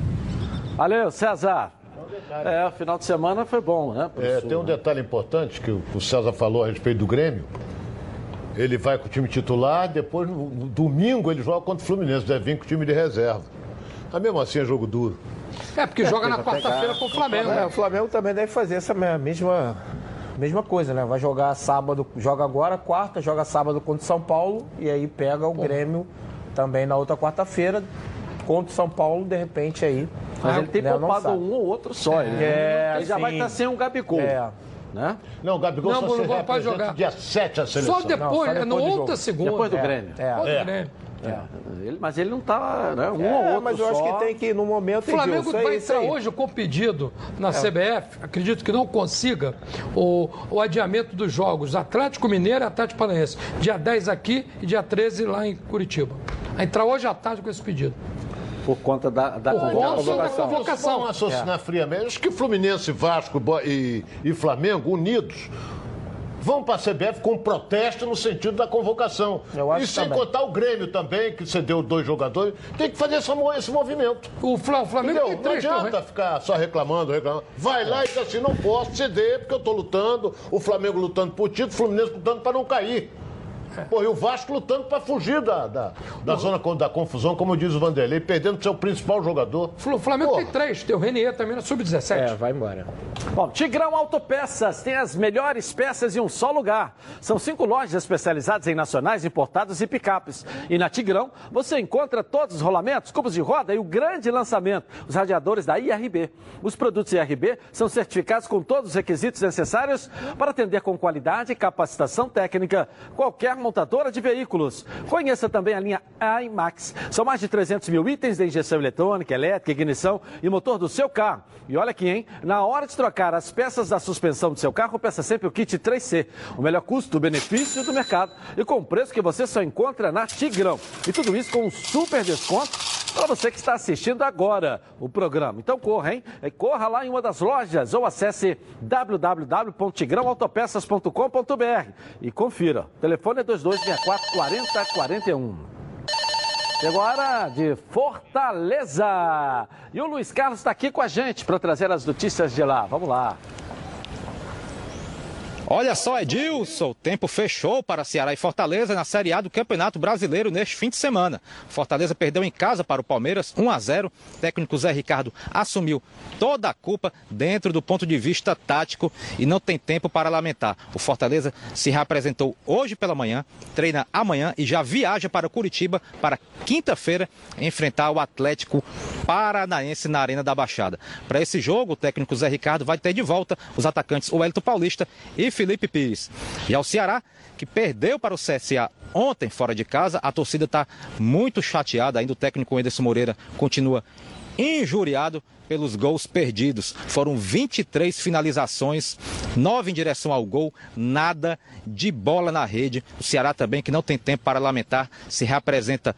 Valeu, César. É, o final de semana foi bom, né? É, tem um né? detalhe importante que o César falou a respeito do Grêmio. Ele vai com o time titular, depois no domingo ele joga contra o Fluminense, deve vir com o time de reserva. Mas mesmo assim é jogo duro. É, porque joga na quarta-feira com o Flamengo. É, o Flamengo também deve fazer essa me- mesma, mesma coisa, né? Vai jogar sábado, joga agora, quarta, joga sábado contra o São Paulo e aí pega o Grêmio também na outra quarta-feira contra o São Paulo, de repente aí. Mas ele tem né, não poupado um ou outro só. Ele, É, ele já vai sim. estar sem um Gabigol. É. Né? Não, o Gabigol Não, só não se vai jogar. dia 7 a seleção. Só depois, Não, só é depois outra jogo. segunda. Depois do É, Grêmio. é. Depois do É. Grêmio. Ele- mas ele não tá, né? Um ou É, outro mas eu acho só. que tem que, no momento, O Flamengo é vai isso entrar aí. hoje com pedido na CBF, acredito que não consiga, o, o adiamento dos jogos Atlético Mineiro e Atlético Paranaense. Dia 10 aqui e dia 13 lá em Curitiba. Vai entrar hoje à tarde com esse pedido. Por conta da, da Por conta da convocação. convocação. Vamos raciocinar friamente. Acho que Fluminense, Vasco e, e Flamengo, unidos, vão para a CBF com protesto no sentido da convocação. Eu acho e sem também. contar o Grêmio também, que cedeu dois jogadores, tem que fazer esse, esse movimento. O, Fla- o Flamengo Entendeu? tem Não adianta correntes. ficar só reclamando, reclamando. Vai lá e diz assim, não posso ceder porque eu estou lutando, o Flamengo lutando por título, o Fluminense lutando para não cair. Pô, e o Vasco lutando pra fugir da, da, da zona da confusão, como diz o Vanderlei, perdendo seu principal jogador. O Flamengo tem três, tem o Renier também na Sub-17. É, vai embora. Bom, Tigrão Autopeças tem as melhores peças em um só lugar. São cinco lojas especializadas em nacionais, importados e picapes. E na Tigrão você encontra todos os rolamentos, cubos de roda e o grande lançamento, os radiadores da IRB. Os produtos IRB são certificados com todos os requisitos necessários para atender com qualidade e capacitação técnica qualquer montadora de veículos. Conheça também a linha IMAX. São mais de 300 mil itens de injeção eletrônica, elétrica, ignição e motor do seu carro. E olha aqui, hein? Na hora de trocar as peças da suspensão do seu carro, peça sempre o kit 3C. O melhor custo-benefício do mercado e com preço que você só encontra na Tigrão. E tudo isso com um super desconto para você que está assistindo agora o programa. Então corra, hein? Corra lá em uma das lojas ou acesse www.tigrãoautopeças.com.br e confira. O telefone é 2264 4041. Chegou a hora de Fortaleza. E o Luiz Carlos está aqui com a gente para trazer as notícias de lá. Vamos lá. Olha só, Edilson, o tempo fechou para Ceará e Fortaleza na Série A do Campeonato Brasileiro neste fim de semana. Fortaleza perdeu em casa para o Palmeiras 1 a 0. O técnico Zé Ricardo assumiu toda a culpa dentro do ponto de vista tático e não tem tempo para lamentar. O Fortaleza se reapresentou hoje pela manhã, treina amanhã e já viaja para Curitiba para quinta-feira enfrentar o Atlético Paranaense na Arena da Baixada. Para esse jogo, o técnico Zé Ricardo vai ter de volta os atacantes Wellington Paulista e Felipe Pires. E ao Ceará, que perdeu para o CSA ontem fora de casa, a torcida está muito chateada. Ainda o técnico Anderson Moreira continua injuriado pelos gols perdidos. Foram 23 finalizações, 9 em direção ao gol, nada de bola na rede. O Ceará também, que não tem tempo para lamentar, se reapresenta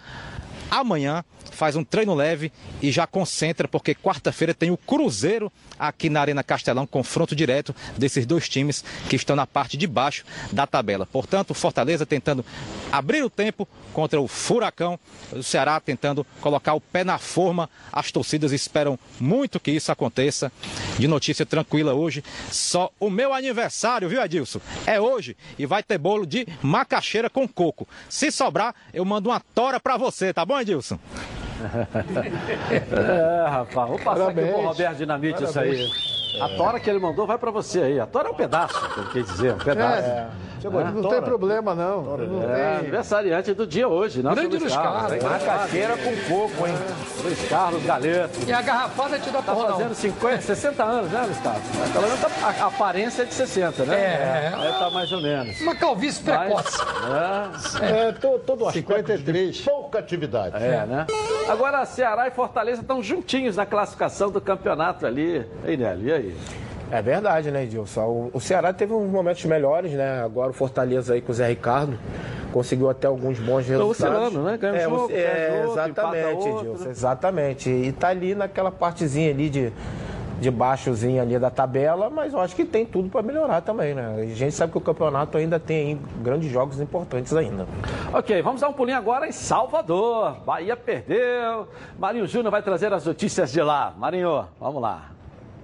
amanhã, faz um treino leve e já concentra, porque quarta-feira tem o Cruzeiro aqui na Arena Castelão, confronto direto desses dois times que estão na parte de baixo da tabela. Portanto, Fortaleza tentando abrir o tempo contra o Furacão, o Ceará tentando colocar o pé na forma. As torcidas esperam muito que isso aconteça. De notícia tranquila hoje, só o meu aniversário, viu, Adilson? É hoje e vai ter bolo de macaxeira com coco. Se sobrar, eu mando uma tora pra você, tá bom, Adilson? É, rapaz, vou passar aqui Parabéns. pro Roberto Dinamite isso aí. A tora que ele mandou vai pra você aí. A tora é um pedaço, que eu quis dizer, um pedaço. É, É. não tem problema, não. Não É, tem. aniversariante do dia hoje, né? Grande Luiz Carlos. hein? Macaxeira com coco, hein? Luiz Carlos Galeto. E a garrafada te dá Tá porra, não. fazendo 50, 60 anos, né, Luiz Carlos? Pelo menos a a aparência é de 60, né? É. É, tá mais ou menos. Uma calvície precoce. Mas, É, to- todo aspecto 53. de pouca atividade. É, né? Agora, Ceará e Fortaleza estão juntinhos na classificação do campeonato ali. Ei, Nélio, e aí? É verdade, né, Edilson? O, Ceará teve uns momentos melhores, né? Agora o Fortaleza aí com o Zé Ricardo conseguiu até alguns bons Tá resultados. oscilando, né? Ganha um é, jogo, é, outro, exatamente, outro, Edilson, exatamente. E tá ali naquela partezinha ali de, de baixozinha ali da tabela, mas eu acho que tem tudo para melhorar também, né? A gente sabe que o campeonato ainda tem aí grandes jogos importantes ainda. Ok, vamos dar um pulinho agora em Salvador. Bahia perdeu. Marinho Júnior vai trazer as notícias de lá. Marinho, vamos lá.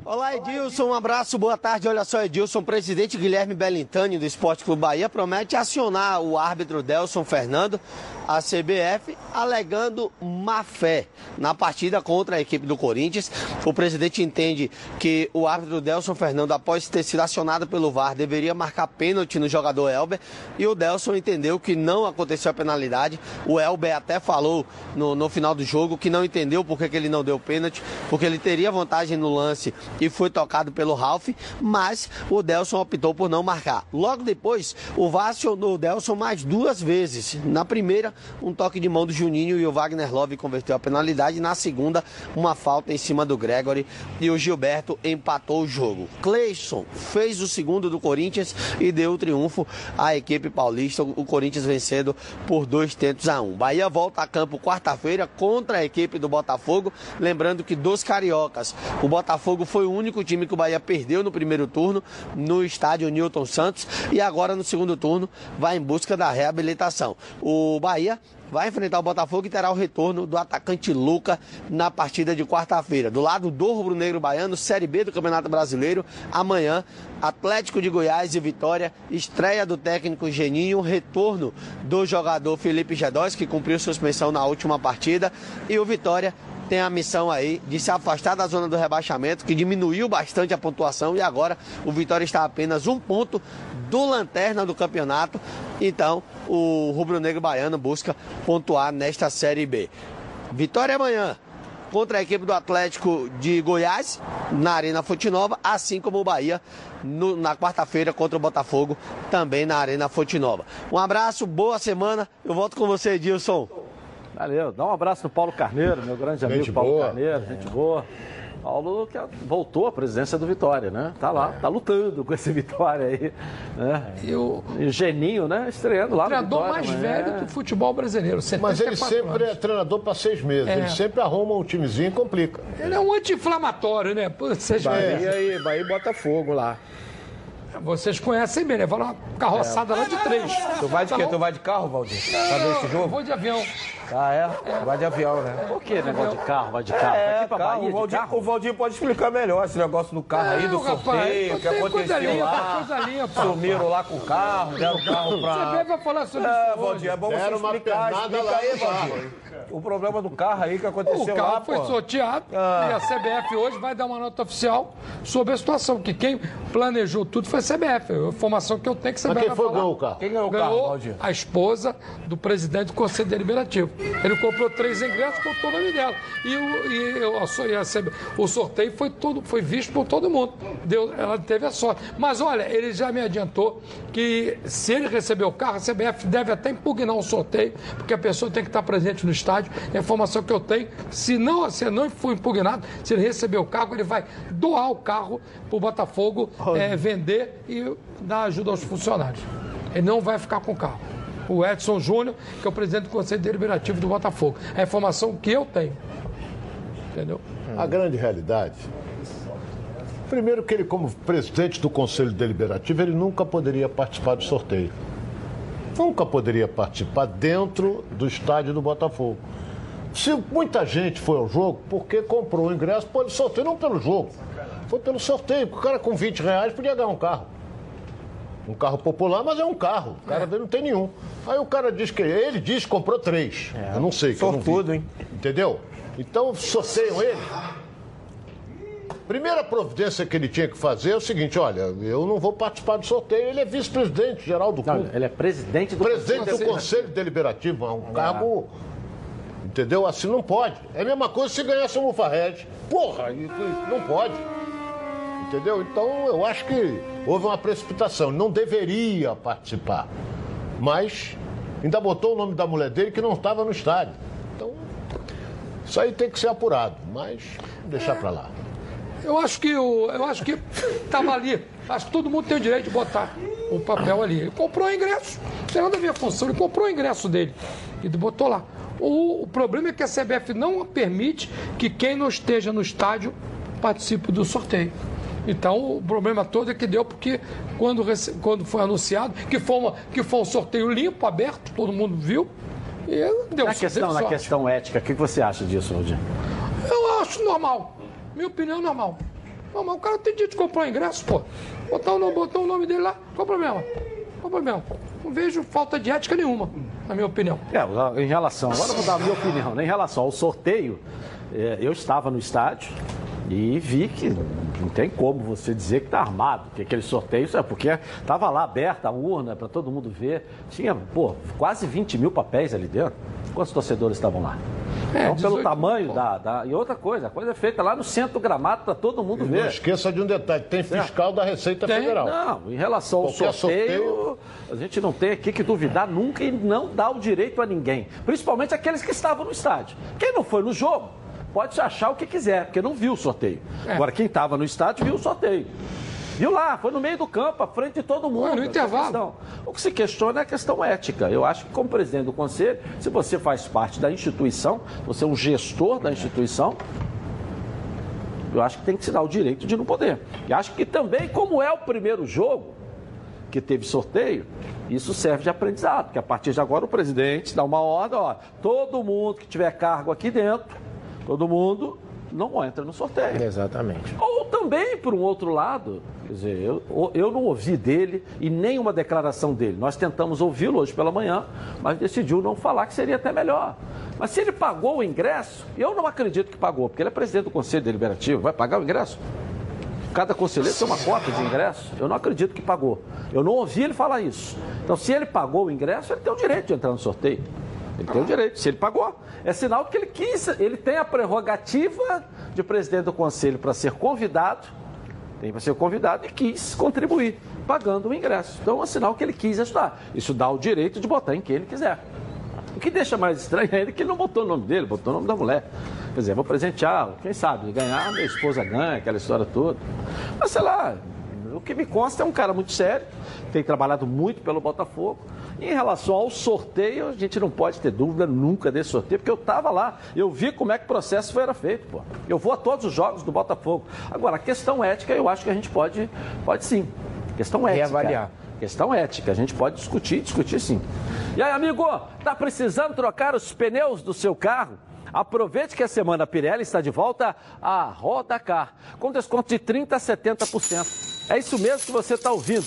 Olá, Edilson. Um abraço, boa tarde. Olha só, Edilson, o presidente Guilherme Bellintani do Esporte Clube Bahia promete acionar o árbitro Delson Fernando, a CBF, alegando má fé na partida contra a equipe do Corinthians. O presidente entende que o árbitro Delson Fernando, após ter sido acionado pelo VAR, deveria marcar pênalti no jogador Elber e o Delson entendeu que não aconteceu a penalidade. O Elber até falou no, no final do jogo que não entendeu por que, que ele não deu pênalti, porque ele teria vantagem no lance e foi tocado pelo Ralph, mas o Delson optou por não marcar. Logo depois, o VAR acionou o Delson mais duas vezes. Na primeira, um toque de mão do Juninho e o Wagner Love converteu a penalidade. Na segunda, uma falta em cima do Gregory e o Gilberto empatou o jogo. Cleison fez o segundo do Corinthians e deu o triunfo à equipe paulista. O Corinthians vencendo por dois tentos a um. Bahia volta a campo quarta-feira contra a equipe do Botafogo. Lembrando que dos cariocas, o Botafogo foi o único time que o Bahia perdeu no primeiro turno, no estádio Newton Santos, e agora no segundo turno vai em busca da reabilitação. O Bahia vai enfrentar o Botafogo e terá o retorno do atacante Luca na partida de quarta-feira. Do lado do Rubro Negro Baiano, Série B do Campeonato Brasileiro, amanhã, Atlético de Goiás e Vitória, estreia do técnico Geninho, retorno do jogador Felipe Gedós, que cumpriu suspensão na última partida, e o Vitória tem a missão aí de se afastar da zona do rebaixamento, que diminuiu bastante a pontuação e agora o Vitória está apenas um ponto do lanterna do campeonato. Então, o rubro-negro baiano busca pontuar nesta Série B. Vitória amanhã contra a equipe do Atlético de Goiás na Arena Fonte Nova, assim como o Bahia no- na quarta-feira contra o Botafogo também na Arena Fonte Nova. Um abraço, boa semana. Eu volto com você, Edilson. Valeu. Dá um abraço no Paulo Carneiro, meu grande amigo Gente Paulo boa. Carneiro, gente boa. Paulo que voltou à presidência do Vitória, né? Tá lá, tá lutando com esse Vitória aí. Né? E o, o Geninho, né? Estreando lá no treinador Vitória. mais mas velho é. do futebol brasileiro. Mas ele 74 sempre anos. é treinador para seis meses. É. Ele sempre arruma um timezinho e complica. Ele é um anti-inflamatório, né? Pô, Vocês, Bahia e Bahia e Botafogo lá. vocês conhecem bem, né? Vai uma carroçada lá de três. Tu vai de Tá quê? bom? Tu vai de carro, Valdir? Pra ver esse eu jogo? Vou de avião. Ah, é? Vai de avião, né? Por que negócio de carro? Vai de carro? É, Aqui pra carro, Bahia o, de Valdir, carro? o Valdir pode explicar melhor esse negócio do carro aí, do Não, rapaz, sorteio, o que coisa aconteceu limpa, lá. coisa limpa. Sumiram lá com o carro, deram o carro pra... Você vai falar sobre É, isso. Valdir, é bom você Deram uma explicar, explica lá aí. Valdir. O problema do carro aí que O aconteceu carro lá, foi pô. sorteado Ah. e a CBF hoje vai dar uma nota oficial sobre a situação, que quem planejou tudo foi a CBF. A informação que eu tenho é que a Mas quem foi falar. ganhou o carro? Quem ganhou o carro, Valdir? a esposa do presidente do Conselho Deliberativo. Ele comprou três ingressos, botou o nome dela. E, o, e o- a o sorteio foi, todo, foi visto por todo mundo. Deu, ela teve a sorte. Mas olha, ele já me adiantou que se ele receber o carro, a CBF deve até impugnar o sorteio, porque a pessoa tem que estar presente no estádio. É a informação que eu tenho, se não, se não for impugnado, se ele receber o carro, ele vai doar o carro para o Botafogo eh, vender e dar ajuda aos funcionários. Ele não vai ficar com o carro. O Edson Júnior, que é o presidente do Conselho Deliberativo do Botafogo. É a informação que eu tenho. Entendeu? A grande realidade. Primeiro que ele, como presidente do Conselho Deliberativo, ele nunca poderia participar do sorteio. Nunca poderia participar dentro do estádio do Botafogo. Se muita gente foi ao jogo, porque comprou o ingresso pelo sorteio, não pelo jogo. Foi pelo sorteio, porque o cara com 20 reais podia ganhar um carro. Um carro popular, mas é um carro. O cara dele não tem nenhum. Aí o cara diz que ele diz que comprou três. Eu não sei. que eu não vi. Sortudo, hein? Entendeu? Então sorteiam ele. Primeira providência que ele tinha que fazer é o seguinte: olha, eu não vou participar do sorteio. Ele é vice-presidente geral do clube. Não, ele é presidente do Presidente do Conselho. Deliberativo, é um cargo. Entendeu? Assim não pode. É a mesma coisa se ganhasse o Mufarred. Porra, não pode. Entendeu? Então eu acho que houve uma precipitação. Ele não deveria participar. Mas ainda botou o nome da mulher dele que não estava no estádio. Então, isso aí tem que ser apurado. Mas deixar pra lá. Eu acho que o, eu acho que estava ali. Acho que todo mundo tem o direito de botar o papel ali. Ele comprou o ingresso. Não tem nada a ver a função. Ele comprou o ingresso dele e botou lá. O, o problema é que a CBF não permite que quem não esteja no estádio participe do sorteio. Então o problema todo é que deu porque quando, quando foi anunciado que foi, uma, que foi um sorteio limpo, aberto, todo mundo viu. E deu Na questão, deu na questão ética, o que você acha disso, Valdir? Eu acho normal. Minha opinião, normal. Normal. O cara tem direito de comprar ingresso, pô. Botar o, nome, botar o nome dele lá, qual o problema? Qual o problema? Não vejo falta de ética nenhuma, na minha opinião. É, em relação, agora eu vou dar a minha opinião, né? em relação ao sorteio, é, eu estava no estádio e vi que não tem como você dizer que está armado, que aquele sorteio, é porque estava lá aberta a urna para todo mundo ver, tinha, pô, quase 20 mil papéis ali dentro. Quantos torcedores estavam lá? É, então, pelo 18 tamanho da, da- E outra coisa, a coisa é feita lá no centro do gramado para todo mundo E ver. não esqueça de um detalhe: tem fiscal da Receita Tem, Federal. Não, em relação ao Qualquer sorteio, a gente não tem aqui que duvidar nunca e não dá o direito a ninguém. Principalmente aqueles que estavam no estádio. Quem não foi no jogo, pode achar o que quiser, porque não viu o sorteio. É. Agora, quem estava no estádio viu o sorteio. Viu lá, foi no meio do campo, à frente de todo mundo. Foi no Essa intervalo. O que se questiona é a questão ética. Eu acho que, como presidente do conselho, se você faz parte da instituição, você é um gestor da instituição, Eu acho que tem que se dar o direito de não poder. E acho que também, como é o primeiro jogo, que teve sorteio, isso serve de aprendizado, porque a partir de agora o presidente dá uma ordem, ó, todo mundo que tiver cargo aqui dentro, todo mundo não entra no sorteio. Exatamente. Ou também, por um outro lado, quer dizer, eu, eu não ouvi dele e nenhuma declaração dele. Nós tentamos ouvi-lo hoje pela manhã, mas decidiu não falar que seria até melhor. Mas se ele pagou o ingresso, eu não acredito que pagou, porque ele é presidente do Conselho Deliberativo, vai pagar o ingresso? Cada conselheiro tem uma cota de ingresso. Eu não acredito que pagou. Eu não ouvi ele falar isso. Então, se ele pagou o ingresso, ele tem o direito de entrar no sorteio. Ele tem o direito. Se ele pagou, é sinal que ele quis, ele tem a prerrogativa de presidente do conselho para ser convidado, tem para ser convidado e quis contribuir, pagando o ingresso. Então, é sinal que ele quis ajudar. Isso dá o direito de botar em quem ele quiser. O que deixa mais estranho ainda é que ele não botou o nome dele, botou o nome da mulher. Quer dizer, vou presentear, quem sabe, ganhar, minha esposa ganha, aquela história toda. Mas sei lá, o que me consta é um cara muito sério, tem trabalhado muito pelo Botafogo. Em relação ao sorteio, a gente não pode ter dúvida nunca desse sorteio, porque eu estava lá, eu vi como é que o processo era feito, pô. Eu vou a todos os jogos do Botafogo. Agora, a questão ética, eu acho que a gente pode, pode sim. Questão ética. Reavaliar. Questão ética, a gente pode discutir, discutir sim. E aí, amigo, tá precisando trocar os pneus do seu carro? Aproveite que a semana Pirelli está de volta a Roda Car, com desconto de 30% a 70%. É isso mesmo que você está ouvindo.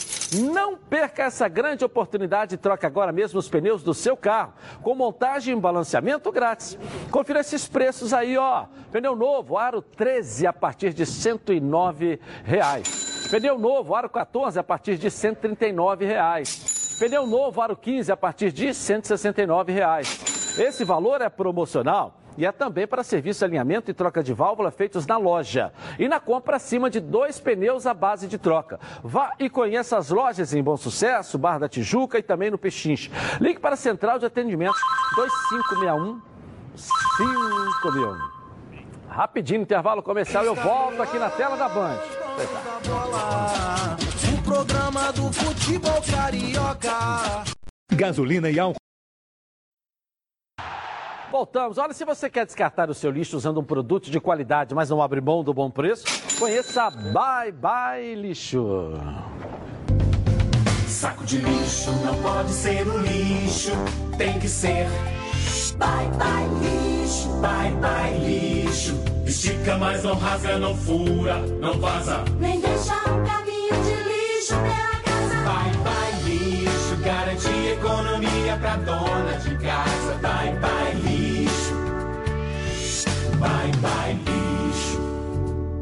Não perca essa grande oportunidade e troque agora mesmo os pneus do seu carro, com montagem e balanceamento grátis. Confira esses preços aí, ó. Pneu novo, aro 13 a partir de 109 reais. Pneu novo, aro 14 a partir de 139 reais. Pneu novo, aro 15 a partir de 169 reais. Esse valor é promocional e é também para serviço de alinhamento e troca de válvula feitos na loja. E na compra acima de dois pneus à base de troca. Vá e conheça as lojas em Bom Sucesso, Barra da Tijuca e também no Pechinche. Ligue para a Central de Atendimento 2561 5000. Rapidinho, intervalo comercial, eu volto aqui na tela da Band. O programa do futebol carioca. Gasolina e álcool. Voltamos. Olha, se você quer descartar o seu lixo usando um produto de qualidade, mas não abre mão do bom preço, conheça a Bye Bye Lixo. Saco de lixo não pode ser o lixo, tem que ser. Bye bye lixo, bye bye lixo. Estica, mas não rasga, não fura, não vaza. Nem deixa um caminho de lixo pela casa. Bye bye lixo, garantia economia pra dona de casa. Bye bye lixo, bye bye lixo.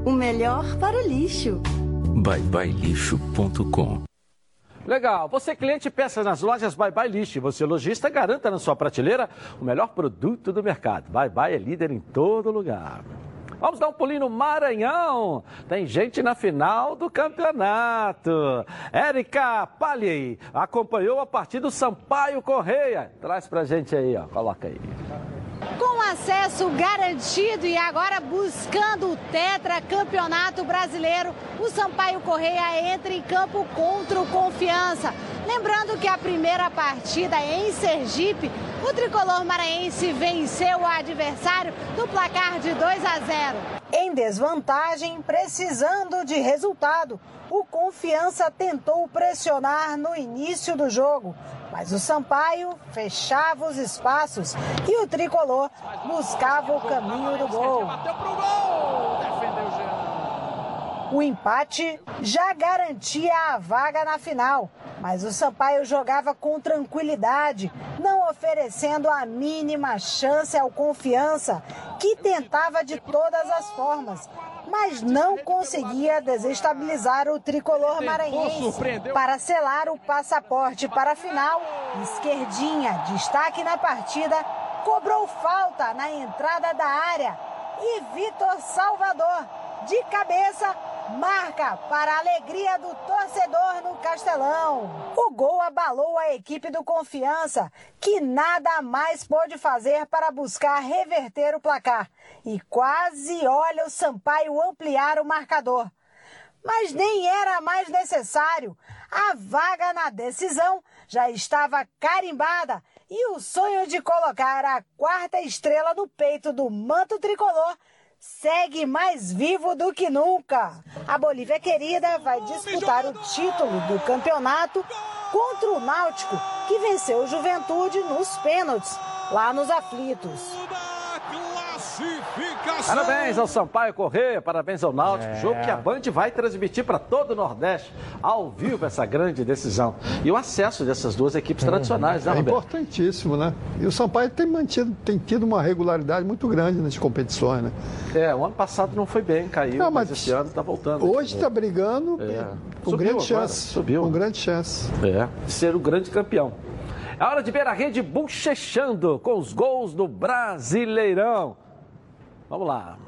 O melhor para o lixo. byebyelixo.com Legal. Você cliente peça nas lojas Bye Bye Lixo. E você lojista garanta na sua prateleira o melhor produto do mercado. Bye Bye é líder em todo lugar. Vamos dar um pulinho no Maranhão. Tem gente na final do campeonato. Érica Palhei acompanhou a partida do Sampaio Correia. Traz pra gente aí, ó. Coloca aí. Com acesso garantido e agora buscando o Tetra Campeonato Brasileiro, o Sampaio Correia entra em campo contra o Confiança. Lembrando que a primeira partida em Sergipe, o tricolor maranhense venceu o adversário no placar de 2 a 0. Em desvantagem, precisando de resultado, o Confiança tentou pressionar no início do jogo, mas o Sampaio fechava os espaços e o tricolor buscava o caminho do gol. O empate já garantia a vaga na final, mas o Sampaio jogava com tranquilidade, não oferecendo a mínima chance ao Confiança, que tentava de todas as formas, mas não conseguia desestabilizar o tricolor maranhense. Para selar o passaporte para a final, Esquerdinha, destaque na partida, cobrou falta na entrada da área. E Vitor Salvador, de cabeça, marca para a alegria do torcedor no Castelão. O gol abalou a equipe do Confiança, que nada mais pôde fazer para buscar reverter o placar. E quase olha o Sampaio ampliar o marcador. Mas nem era mais necessário. A vaga na decisão já estava carimbada e o sonho de colocar a quarta estrela no peito do manto tricolor segue mais vivo do que nunca. A Bolívia querida vai disputar o título do campeonato contra o Náutico, que venceu o Juventude nos pênaltis, lá nos aflitos. Parabéns ao Sampaio Correia, parabéns ao Náutico. É. Jogo que a Band vai transmitir para todo o Nordeste, ao vivo, essa grande decisão. E o acesso dessas duas equipes tradicionais, né, É Roberto? importantíssimo, né? E o Sampaio tem mantido, tem tido uma regularidade muito grande nas competições, né? É, o ano passado não foi bem, caiu, Não, mas, mas esse ano está voltando. Hoje está brigando É. com Subiu grande agora, chance. subiu. Com grande chance. É, de ser o grande campeão. É hora de ver a rede bochechando com os gols do Brasileirão. Vamos lá.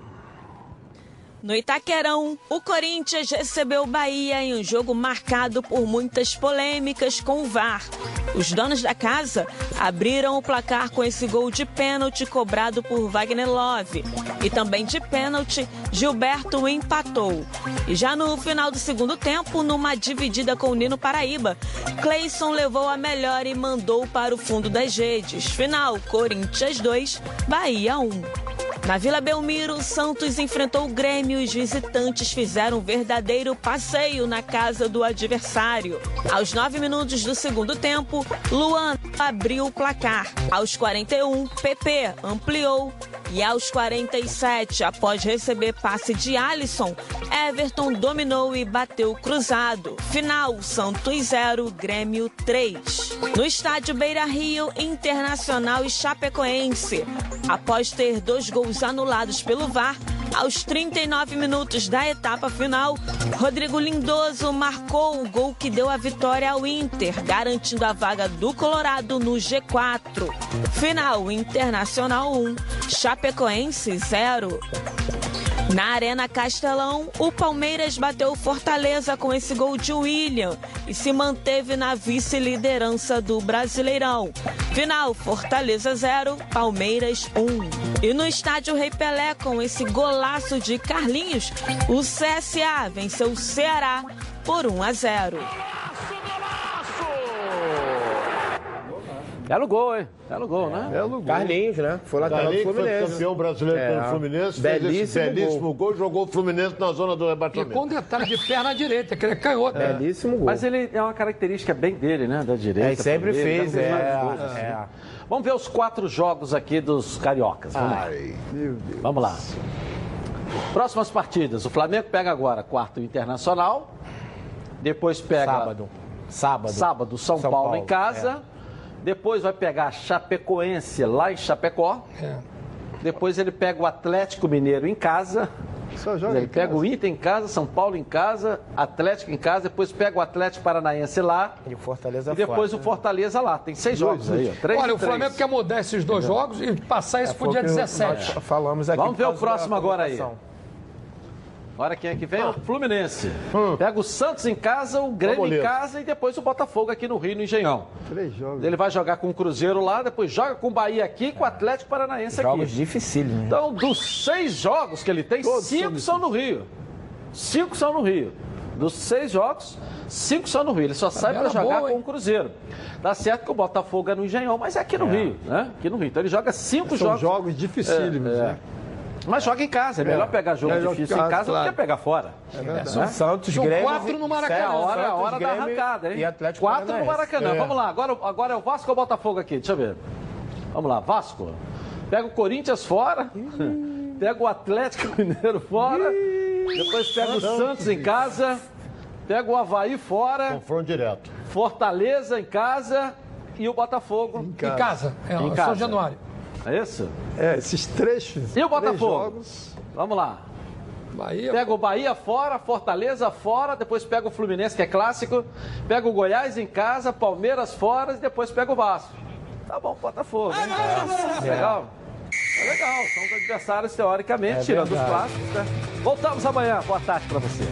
No Itaquerão, o Corinthians recebeu o Bahia em um jogo marcado por muitas polêmicas com o VAR. Os donos da casa abriram o placar com esse gol de pênalti cobrado por Wagner Love. E também de pênalti, Gilberto empatou. E já no final do segundo tempo, numa dividida com o Nino Paraíba, Cleison levou a melhor e mandou para o fundo das redes. Final, Corinthians 2, Bahia 1. Na Vila Belmiro, Santos enfrentou o Grêmio e os visitantes fizeram um verdadeiro passeio na casa do adversário. Aos nove minutos do segundo tempo, Luan abriu o placar. Aos 41, PP ampliou. E aos 47, após receber passe de Alisson, Everton dominou e bateu cruzado. Final, Santos 0, Grêmio 3. No estádio Beira Rio, Internacional e Chapecoense. Após ter dois gols anulados pelo VAR, aos 39 minutos da etapa final, Rodrigo Lindoso marcou o gol que deu a vitória ao Inter, garantindo a vaga do Colorado no G4. Final Internacional 1, Chapecoense 0. Na Arena Castelão, o Palmeiras bateu Fortaleza com esse gol de William e se manteve na vice-liderança do Brasileirão. Final: Fortaleza 0, Palmeiras 1. E no estádio Rei Pelé, com esse golaço de Carlinhos, o CSA venceu o Ceará por 1 a 0. Belo gol, hein? Belo gol, né? Belo gol. Carlinhos, né? Foi lateral do Carlinhos foi Fluminense. campeão brasileiro É. pelo Fluminense, fez esse Belíssimo belíssimo gol. jogou o Fluminense na zona do E rebaixamento. com detalhe de perna direita, que ele é canhoto. Belíssimo gol. Mas ele é uma característica bem dele, né? Da direita. É, sempre fez, é, gols, assim. é. Vamos ver os quatro jogos aqui dos cariocas. Vamos lá. Meu Deus. Vamos lá. Próximas partidas. O Flamengo pega agora quarto Internacional. Depois pega. Sábado. Sábado. Sábado, São, São Paulo, em Paulo, casa. Depois vai pegar Chapecoense lá em Chapecó. É. Depois ele pega o Atlético Mineiro em casa. Só joga Ele em pega casa. o Inter em casa, São Paulo em casa, Atlético em casa, depois pega o Atlético Paranaense lá E o Fortaleza e depois fora. o Fortaleza lá. Tem seis jogos aí, ó. Três Olha, o Flamengo três. quer mudar esses dois jogos e passar isso É, pro dia o que 17. Nós falamos aqui Vamos ver o próximo agora aí. Olha quem é que vem, o Fluminense. Hum. Pega o Santos em casa, o Grêmio em casa e depois o Botafogo aqui no Rio, no Engenhão. Três jogos. Ele vai jogar com o Cruzeiro lá, depois joga com o Bahia aqui e com o Atlético Paranaense Jogos aqui. dificílimos. né? Então, dos seis jogos que ele tem, Todos cinco são são no Rio. Cinco são no Rio. Dos seis jogos, cinco são no Rio. Ele só sai para jogar boa, com o Cruzeiro. Dá certo que o Botafogo é no Engenhão, mas é aqui no Rio, né? Aqui no Rio. Então ele joga cinco São jogos. jogos dificílimos, É, é. né? Mas joga em casa. É melhor pegar jogo Melhor difícil casa, em casa claro. do que pegar fora. É verdade. São Santos, São Grêmio. quatro no Maracanã. É a hora, é a Santos, hora da Grêmio arrancada, hein? E Atlético Quatro no Paranaense. Maracanã. É. Vamos lá, agora, agora é o Vasco ou o Botafogo aqui? Deixa eu ver. Vamos lá, Vasco. Pega o Corinthians fora. Pega o Atlético Mineiro fora. Depois pega o Santos em casa. Pega o Havaí fora. Confronto direto. Fortaleza em casa. E o Botafogo. Em casa. É, Em São casa. Januário. É isso? É, esses três, E o Botafogo? jogos. Vamos lá. Bahia. Pega o Bahia fora, Fortaleza fora, depois pega o Fluminense, que é clássico, pega o Goiás em casa, Palmeiras fora e depois pega o Vasco. Tá bom, Botafogo. hein? É. Legal. É legal, são os adversários teoricamente, É tirando os verdade. clássicos, né? Voltamos amanhã. Boa tarde pra você.